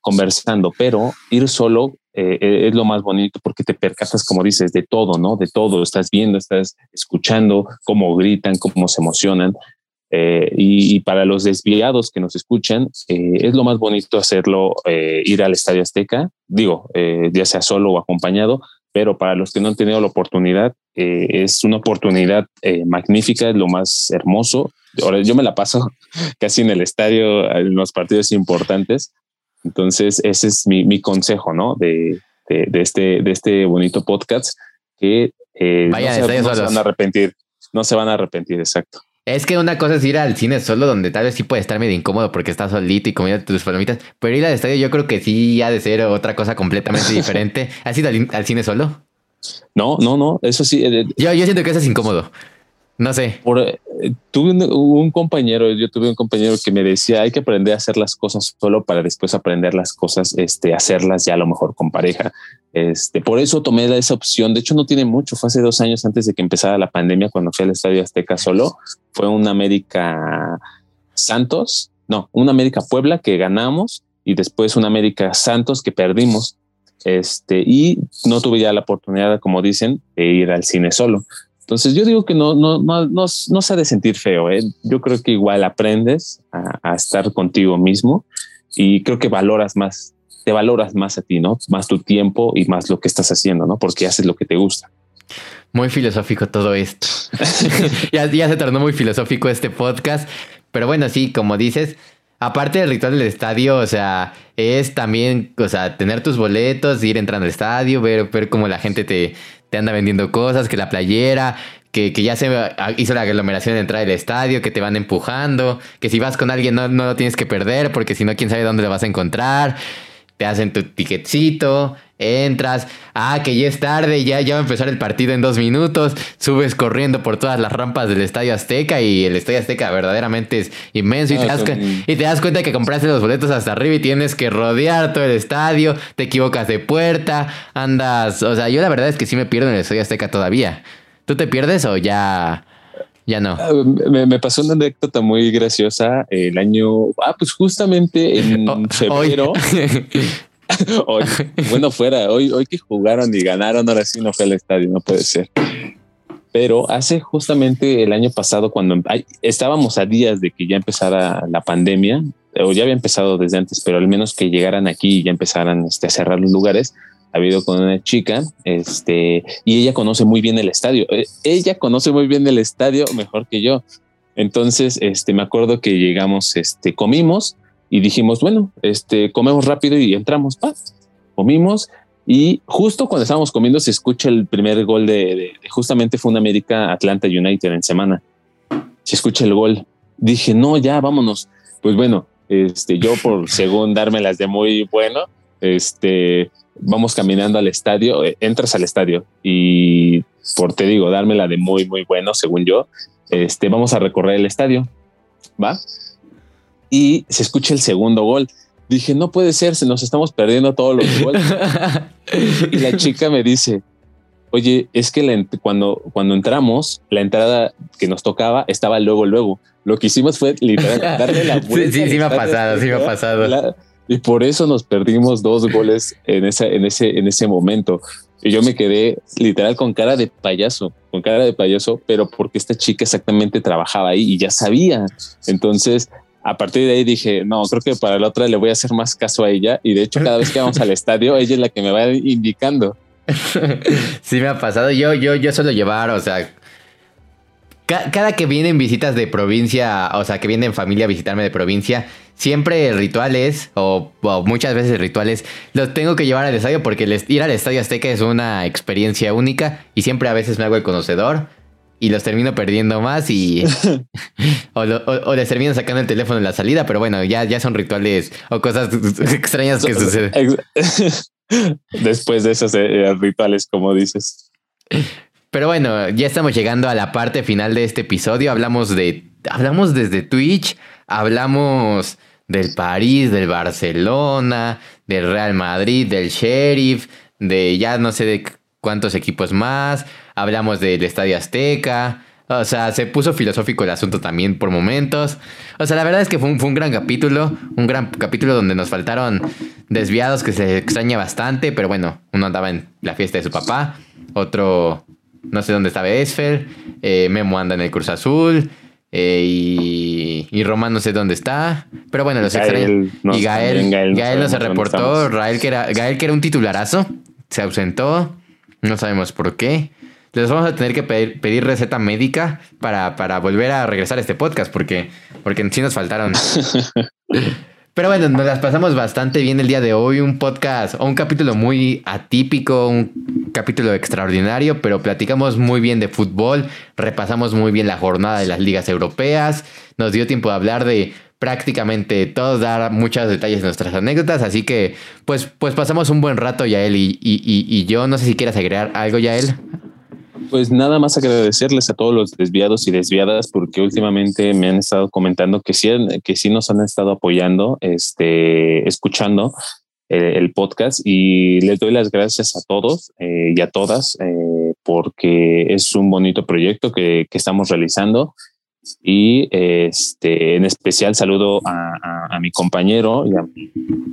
conversando, pero ir solo eh, eh, es lo más bonito porque te percatas, como dices, de todo, ¿no? De todo, estás viendo, estás escuchando cómo gritan, cómo se emocionan. Eh, y, para los desviados que nos escuchan, es lo más bonito hacerlo, ir al Estadio Azteca, digo, ya sea solo o acompañado, pero para los que no han tenido la oportunidad, es una oportunidad magnífica, es lo más hermoso. Ahora yo me la paso casi en el estadio, en los partidos importantes, entonces, ese es mi, consejo, ¿no? De, este, de este bonito podcast que eh, no, se, van a arrepentir, no se van a arrepentir, exacto. Es que una cosa es ir al cine solo, donde tal vez sí puede estar medio incómodo porque estás solito y comiendo tus palomitas, pero ir al estadio yo creo que sí ha de ser otra cosa completamente diferente. ¿Has ido al, cine solo? No, no, no, eso sí. Eh, yo, yo siento que eso es incómodo. No sé. Eh, tuve un, compañero, yo tuve un compañero que me decía, hay que aprender a hacer las cosas solo para después aprender las cosas, este, hacerlas ya a lo mejor con pareja. Este, por eso tomé esa opción. De hecho, no tiene mucho. Fue hace dos años antes de que empezara la pandemia, cuando fui al Estadio Azteca solo. Fue un América Santos, no, un América Puebla que ganamos y después un América Santos que perdimos. Este, y no tuve ya la oportunidad, como dicen, de ir al cine solo. Entonces yo digo que no, no, no, no, no se ha de sentir feo. ¿eh? Yo creo que igual aprendes a, estar contigo mismo y creo que valoras más, te valoras más a ti, ¿no? Más tu tiempo y más lo que estás haciendo, ¿no? Porque haces lo que te gusta. Muy filosófico todo esto. ya, ya se tornó muy filosófico este podcast. Pero bueno, sí, como dices, aparte del ritual del estadio, o sea, es también, o sea, tener tus boletos, ir entrando al estadio, ver, ver cómo la gente te, te anda vendiendo cosas, que la playera, que, ya se hizo la aglomeración de entrada del estadio, que te van empujando, que si vas con alguien no, no lo tienes que perder, porque si no, quién sabe dónde lo vas a encontrar. Te hacen tu ticketcito, entras, ah, que ya es tarde, ya, ya va a empezar el partido en dos minutos, subes corriendo por todas las rampas del Estadio Azteca y el Estadio Azteca verdaderamente es inmenso y, te, das, y te das cuenta que compraste los boletos hasta arriba y tienes que rodear todo el estadio, te equivocas de puerta, andas, o sea, yo la verdad es que sí me pierdo en el Estadio Azteca todavía. ¿Tú te pierdes o ya... Ya no. Ah, me, pasó una anécdota muy graciosa el año, ah, pues justamente en oh, febrero. hoy, bueno, fuera, hoy, hoy que jugaron y ganaron, ahora sí no fue al estadio, no puede ser. Pero hace justamente el año pasado, cuando estábamos a días de que ya empezara la pandemia, o ya había empezado desde antes, pero al menos que llegaran aquí y ya empezaran este, a cerrar los lugares, ha habido con una chica, este, y ella conoce muy bien el estadio. Eh, ella conoce muy bien el estadio mejor que yo. Entonces, este, me acuerdo que llegamos, este, comimos y dijimos, bueno, este, comemos rápido y entramos, pa, comimos y justo cuando estábamos comiendo se escucha el primer gol de, justamente fue un América Atlanta United en semana. Se escucha el gol. Dije, no, ya vámonos. Pues bueno, este, yo por según dármelas de muy bueno, este, vamos caminando al estadio, eh, entras al estadio y por te digo, dármela de muy, muy bueno, según yo, este, vamos a recorrer el estadio. ¿Va? Y se escucha el segundo gol. Dije, no puede ser, se nos estamos perdiendo todos los goles. y la chica me dice, oye, es que cuando, cuando entramos, la entrada que nos tocaba estaba luego, luego. Lo que hicimos fue literal darle la vuelta. Sí, sí, sí me ha pasado, sí me ha pasado. y por eso nos perdimos dos goles en, esa, en, ese, en ese momento. Y yo me quedé literal con cara de payaso, con cara de payaso, pero porque esta chica exactamente trabajaba ahí y ya sabía. Entonces, a partir de ahí dije, no, creo que para la otra le voy a hacer más caso a ella. Y de hecho, cada vez que vamos al estadio, ella es la que me va indicando. sí, me ha pasado. Yo, yo, yo suelo llevar, o sea, cada que vienen visitas de provincia, o sea, que vienen familia a visitarme de provincia, siempre rituales, o, o, muchas veces rituales, los tengo que llevar al estadio porque ir al estadio Azteca es una experiencia única y siempre a veces me hago el conocedor y los termino perdiendo más y o, les termino sacando el teléfono en la salida, pero bueno, ya, ya son rituales o cosas extrañas que suceden. Después de esos eh, rituales, como dices. Pero bueno, ya estamos llegando a la parte final de este episodio. Hablamos de. Hablamos desde Twitch. Hablamos del París, del Barcelona, del Real Madrid, del Sheriff, de ya no sé de cuántos equipos más. Hablamos del Estadio Azteca. O sea, se puso filosófico el asunto también por momentos. O sea, la verdad es que fue un, fue un gran capítulo. Un gran capítulo donde nos faltaron desviados que se extraña bastante. Pero bueno, uno andaba en la fiesta de su papá. Otro no sé dónde estaba Esfer. Eh, Memo anda en el Cruz Azul. Eh, y, y Román no sé dónde está. Pero bueno, los extraños. Y Gael, Gael, no, se reportó. Gael que, era, Gael, que era un titularazo, se ausentó. No sabemos por qué. Les vamos a tener que pedir, pedir receta médica para, para, volver a regresar a este podcast, porque, porque sí nos faltaron. Pero bueno, nos las pasamos bastante bien el día de hoy. Un podcast o un capítulo muy atípico, un capítulo extraordinario, pero platicamos muy bien de fútbol, repasamos muy bien la jornada de las ligas europeas, nos dio tiempo de hablar de prácticamente todos, dar muchos detalles de nuestras anécdotas, así que pues, pues pasamos un buen rato, Yael, y, y, y, y yo no sé si quieras agregar algo, Yael. Pues nada más agradecerles a todos los desviados y desviadas porque últimamente me han estado comentando que sí, que sí nos han estado apoyando, este, escuchando eh, el podcast. Y les doy las gracias a todos eh, y a todas eh, porque es un bonito proyecto que, que estamos realizando. Y este, en especial saludo a, a, mi compañero y a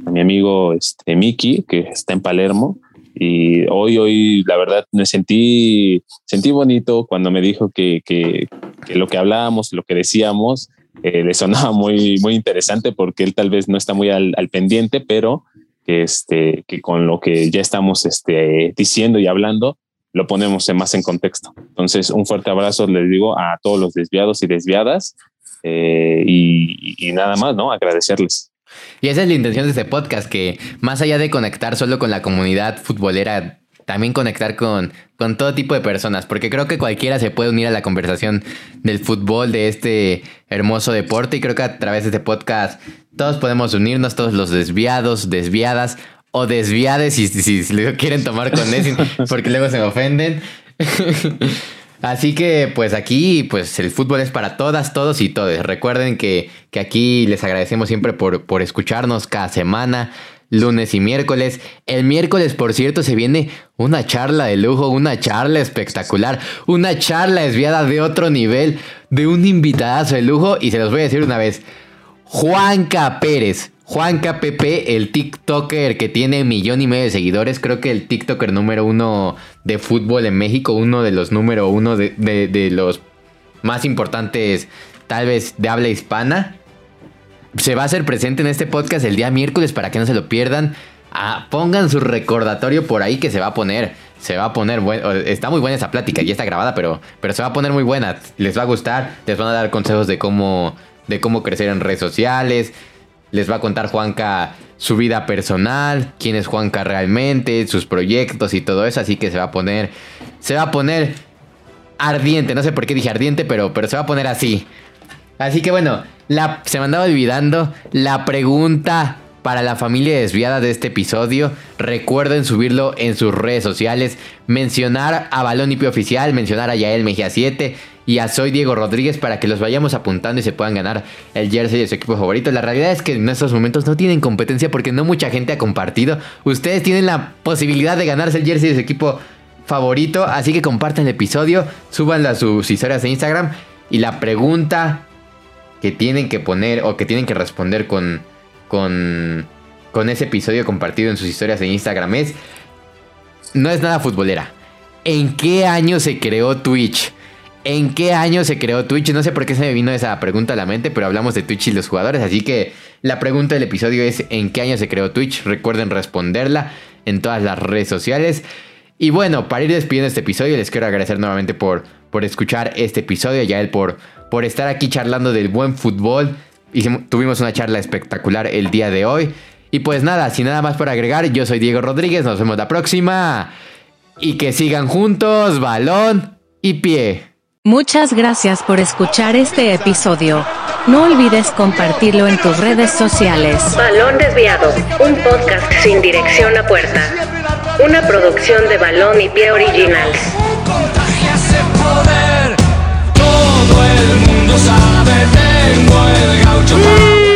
a mi amigo este, Miki que está en Palermo y hoy, hoy, la verdad, me sentí, sentí bonito cuando me dijo que, que, que lo que hablábamos, lo que decíamos, eh, le sonaba muy, muy interesante porque él tal vez no está muy al, al pendiente, pero que, este, que con lo que ya estamos este, diciendo y hablando, lo ponemos más en contexto. Entonces, un fuerte abrazo, les digo, a todos los desviados y desviadas eh, y, y nada más, ¿no? Agradecerles. Y esa es la intención de este podcast, que más allá de conectar solo con la comunidad futbolera, también conectar con, con todo tipo de personas, porque creo que cualquiera se puede unir a la conversación del fútbol, de este hermoso deporte, y creo que a través de este podcast todos podemos unirnos, todos los desviados, desviadas, o desviades si, si, si lo quieren tomar con eso, porque luego se ofenden. Así que pues aquí pues el fútbol es para todas, todos y todes. Recuerden que, que aquí les agradecemos siempre por, por escucharnos cada semana, lunes y miércoles. El miércoles, por cierto, se viene una charla de lujo, una charla espectacular, una charla desviada de otro nivel, de un invitadazo de lujo y se los voy a decir una vez. Juanca Pérez, Juan KPP, el TikToker que tiene millón y medio de seguidores, creo que el TikToker número uno de fútbol en México, uno de los número uno de, los más importantes, tal vez de habla hispana, se va a hacer presente en este podcast el día miércoles para que no se lo pierdan. Ah, pongan su recordatorio por ahí que se va a poner. Se va a poner bueno. Está muy buena esa plática, ya está grabada, pero, pero se va a poner muy buena. Les va a gustar. Les van a dar consejos de cómo, de cómo crecer en redes sociales les va a contar Juanca su vida personal, quién es Juanca realmente, sus proyectos y todo eso, así que se va a poner se va a poner ardiente, no sé por qué dije ardiente, pero pero se va a poner así. Así que bueno, se me andaba olvidando la pregunta para la familia desviada de este episodio. Recuerden subirlo en sus redes sociales, mencionar a Balón IP Oficial, mencionar a Yael Mejía 7 y a Soy Diego Rodríguez para que los vayamos apuntando y se puedan ganar el jersey de su equipo favorito. La realidad es que en estos momentos no tienen competencia porque no mucha gente ha compartido. Ustedes tienen la posibilidad de ganarse el jersey de su equipo favorito, así que compartan el episodio, súbanlo a sus historias de Instagram y la pregunta que tienen que poner o que tienen que responder con, con, con ese episodio compartido en sus historias de Instagram es, no es nada futbolera. ¿En qué año se creó Twitch? ¿En qué año se creó Twitch? No sé por qué se me vino esa pregunta a la mente, pero hablamos de Twitch y los jugadores, así que la pregunta del episodio es ¿en qué año se creó Twitch? Recuerden responderla en todas las redes sociales. Y bueno, para ir despidiendo este episodio, les quiero agradecer nuevamente por, por escuchar este episodio, ya él por, por estar aquí charlando del buen fútbol. Hicimos, tuvimos una charla espectacular el día de hoy. Y pues nada, sin nada más por agregar, yo soy Diego Rodríguez, nos vemos la próxima. Y que sigan juntos, balón y pie. Muchas gracias por escuchar este episodio. No olvides compartirlo en tus redes sociales. Balón Desviado, un podcast sin dirección a puerta. Una producción de Balón y Pie Originals. Todo el mundo sabe, tengo el gaucho